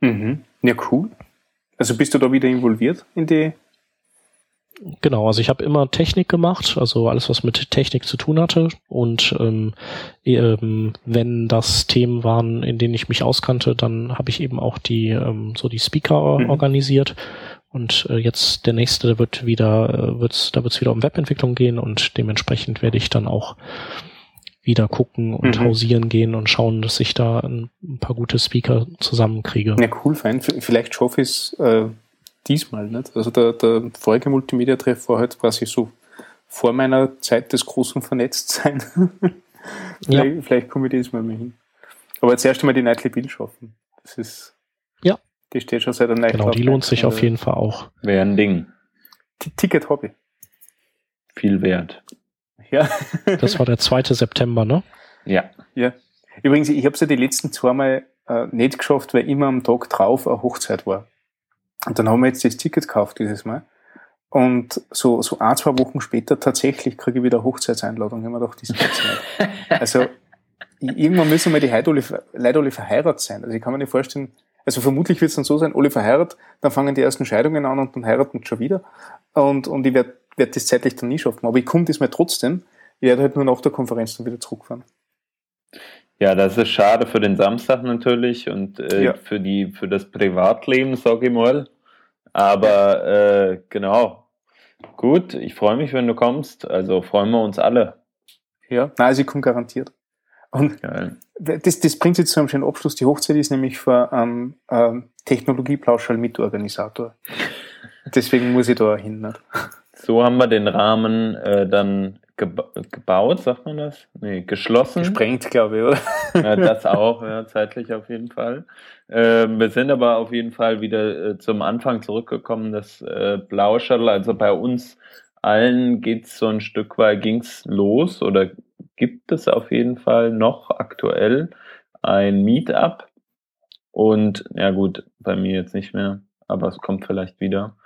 Mhm. Ja, cool. Also bist du da wieder involviert in die Genau, also ich habe immer Technik gemacht, also alles, was mit Technik zu tun hatte. Und ähm, ähm, wenn das Themen waren, in denen ich mich auskannte, dann habe ich eben auch die ähm, so die Speaker mhm. organisiert. Und äh, jetzt der nächste wird wieder, äh, wird's, da wird es wieder um Webentwicklung gehen und dementsprechend werde ich dann auch wieder gucken und mhm. hausieren gehen und schauen, dass ich da ein, ein paar gute Speaker zusammenkriege. Ja, cool, fein. Vielleicht schaffe ich es äh, diesmal nicht. Also der, der vorige Multimedia-Treff war halt quasi so vor meiner Zeit des großen Vernetztsein. vielleicht, ja. vielleicht komme ich diesmal mal hin. Aber jetzt erst einmal die Nightly Bill schaffen. Das ist. Ja. Die steht schon seit einer Genau, die lohnt sich auf jeden Fall auch. Wäre ein Ding. Ticket Hobby. Viel wert. Ja. das war der 2. September, ne? Ja. Ja. Übrigens, ich habe es ja die letzten zweimal äh, nicht geschafft, weil immer am Tag drauf eine Hochzeit war. Und dann haben wir jetzt das Ticket gekauft dieses Mal. Und so, so ein, zwei Wochen später tatsächlich kriege ich wieder eine Hochzeitseinladung. Ich habe mir gedacht, das gibt's nicht. Also, irgendwann müssen mal die Leute alle, Leute alle verheiratet sein. Also ich kann mir nicht vorstellen, also vermutlich wird es dann so sein, alle verheiratet, dann fangen die ersten Scheidungen an und dann heiraten schon wieder. Und, und ich werde werde das zeitlich dann nie schaffen. Aber ich komme diesmal trotzdem. Ich werde halt nur nach der Konferenz dann wieder zurückfahren. Ja, das ist schade für den Samstag natürlich und äh, ja. für die für das Privatleben, sage ich mal. Aber äh, genau. Gut, ich freue mich, wenn du kommst. Also freuen wir uns alle. Ja, nein, also ich komme garantiert. Und Geil. das, das bringt jetzt zu einem schönen Abschluss. Die Hochzeit ist nämlich für ähm, ähm, Technologieplauschall-Mitorganisator. Deswegen muss ich da hin. Nicht? So haben wir den Rahmen äh, dann geba gebaut, sagt man das? Nee, geschlossen. Gesprengt, glaube ich, oder? Ja, das auch, ja, zeitlich auf jeden Fall. Äh, wir sind aber auf jeden Fall wieder äh, zum Anfang zurückgekommen, das äh, Blauschattel, also bei uns allen geht's so ein Stück weit, ging's los oder gibt es auf jeden Fall noch aktuell ein Meetup und ja gut, bei mir jetzt nicht mehr aber es kommt vielleicht wieder.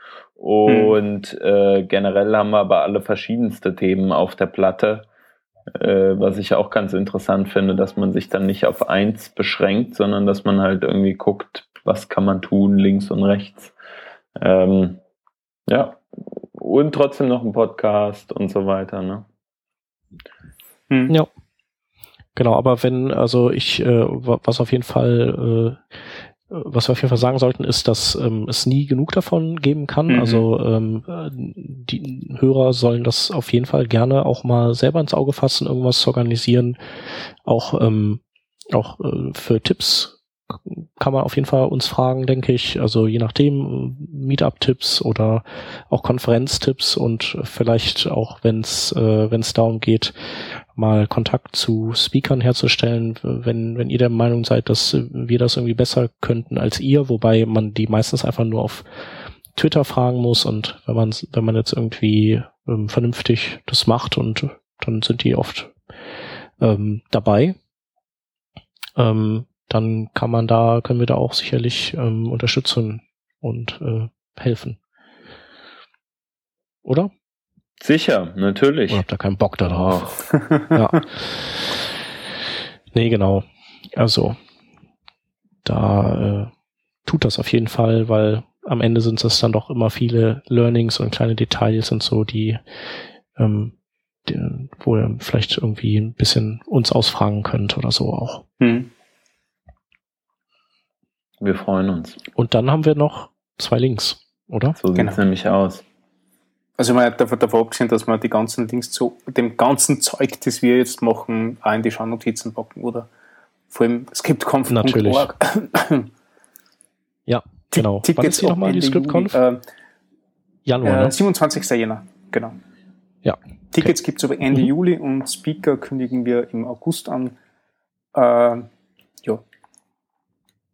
Und hm. äh, generell haben wir aber alle verschiedenste Themen auf der Platte, äh, was ich auch ganz interessant finde, dass man sich dann nicht auf eins beschränkt, sondern dass man halt irgendwie guckt, was kann man tun, links und rechts. Ähm, ja, und trotzdem noch ein Podcast und so weiter. Ne? Hm. Ja. Genau, aber wenn, also ich, äh, was auf jeden Fall äh, was wir auf jeden Fall sagen sollten, ist, dass ähm, es nie genug davon geben kann. Mhm. Also ähm, die Hörer sollen das auf jeden Fall gerne auch mal selber ins Auge fassen, irgendwas zu organisieren. Auch, ähm, auch äh, für Tipps kann man auf jeden Fall uns fragen, denke ich. Also je nachdem, Meetup-Tipps oder auch Konferenz-Tipps und vielleicht auch, wenn es äh, wenn es darum geht, mal Kontakt zu Speakern herzustellen, wenn, wenn ihr der Meinung seid, dass wir das irgendwie besser könnten als ihr, wobei man die meistens einfach nur auf Twitter fragen muss und wenn man, wenn man jetzt irgendwie ähm, vernünftig das macht und dann sind die oft ähm, dabei, ähm, dann kann man da, können wir da auch sicherlich ähm, unterstützen und äh, helfen. Oder? Sicher, natürlich. Oder habt ihr keinen Bock darauf? Oh. ja. Nee, genau. Also, da äh, tut das auf jeden Fall, weil am Ende sind es dann doch immer viele Learnings und kleine Details und so, die, ähm, die wo ihr vielleicht irgendwie ein bisschen uns ausfragen könnt oder so auch. Hm. Wir freuen uns. Und dann haben wir noch zwei Links, oder? So sieht Genau. es nämlich aus. Also man hat davon, davon abgesehen, dass wir die ganzen Links zu dem ganzen Zeug, das wir jetzt machen, auch in die Shownotizen packen oder vor allem Natürlich. scriptconf.org. Ja, genau. Wann ist die ab nochmal, die ScriptConf? Äh, Januar, äh, ne? 27. Jänner, genau. Ja. Tickets gibt's aber Ende Mhm. Juli und Speaker kündigen wir im August an. Äh, ja,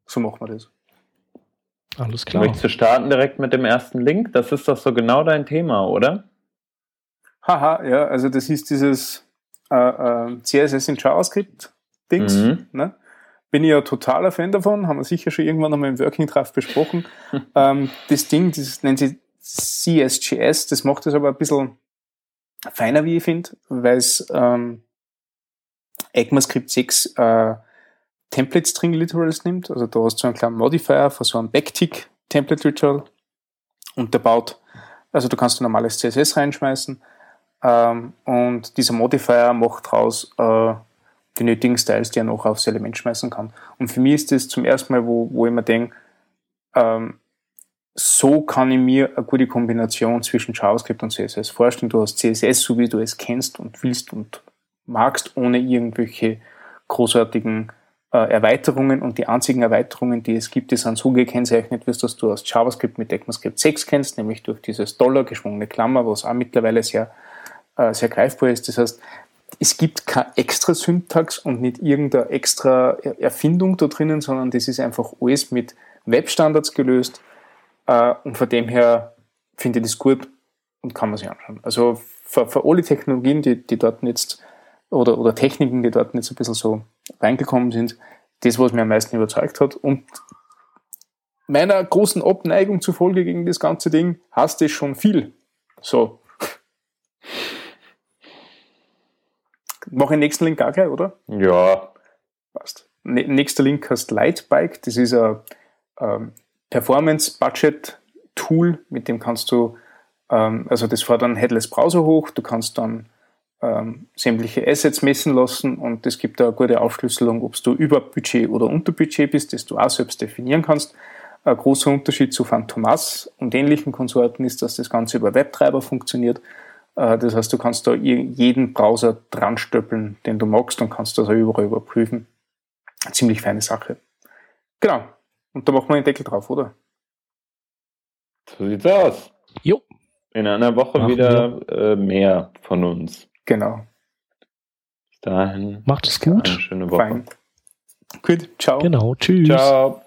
so machen wir das. Alles klar. Möchtest du starten direkt mit dem ersten Link? Das ist doch so genau dein Thema, oder? Haha, ja, also das ist dieses äh, äh, CSS in JavaScript-Dings. Mhm. Ne? Bin ich ja totaler Fan davon, haben wir sicher schon irgendwann einmal im Working Draft besprochen. ähm, das Ding, das nennt sich CSGS, das macht es aber ein bisschen feiner, wie ich finde, weil es ähm, ECMAScript 6 äh, Template String Literals nimmt. Also da hast du einen kleinen Modifier für so einen Backtick Template Literal und der baut, also du kannst ein normales CSS reinschmeißen ähm, und dieser Modifier macht daraus äh, die nötigen Styles, die er noch aufs Element schmeißen kann. Und für mich ist das zum ersten Mal, wo, wo ich mir denke, ähm, so kann ich mir eine gute Kombination zwischen JavaScript und CSS vorstellen. Du hast CSS, so wie du es kennst und willst und magst, ohne irgendwelche großartigen Erweiterungen. Und die einzigen Erweiterungen, die es gibt, die sind so gekennzeichnet, wie es das du aus JavaScript mit ECMAScript 6 kennst, nämlich durch dieses Dollar geschwungene Klammer, was auch mittlerweile sehr, äh, sehr greifbar ist. Das heißt, es gibt keine extra Syntax und nicht irgendeine extra Er- Erfindung da drinnen, sondern das ist einfach alles mit Webstandards gelöst. Äh, und von dem her finde ich das gut und kann man sich anschauen. Also für, für alle Technologien, die, die dort jetzt oder, oder Techniken, die dort jetzt ein bisschen so reingekommen sind, das, was mir am meisten überzeugt hat. Und meiner großen Abneigung zufolge gegen das ganze Ding hast es schon viel. So. Mach ich den nächsten Link auch gleich, oder? Ja. Passt. Nächster Link heißt Lightbike. Das ist ein ähm, Performance-Budget-Tool, mit dem kannst du, ähm, also das fährt dann Headless Browser hoch, du kannst dann ähm, sämtliche Assets messen lassen und es gibt da eine gute Aufschlüsselung, ob du über Budget oder unter Budget bist, das du auch selbst definieren kannst. Ein großer Unterschied zu Phantomas und ähnlichen Konsorten ist, dass das Ganze über Webtreiber funktioniert. Äh, Das heißt, du kannst da je- jeden Browser dran stöppeln, den du magst und kannst das auch überall überprüfen. Eine ziemlich feine Sache. Genau. Und da machen wir den Deckel drauf, oder? So sieht's aus. Jo. In einer Woche Machen wieder äh, mehr von uns. Genau. Bis dahin. Macht es Eine gut. schöne Woche. Fein. Gut. Ciao. Genau. Tschüss. Ciao.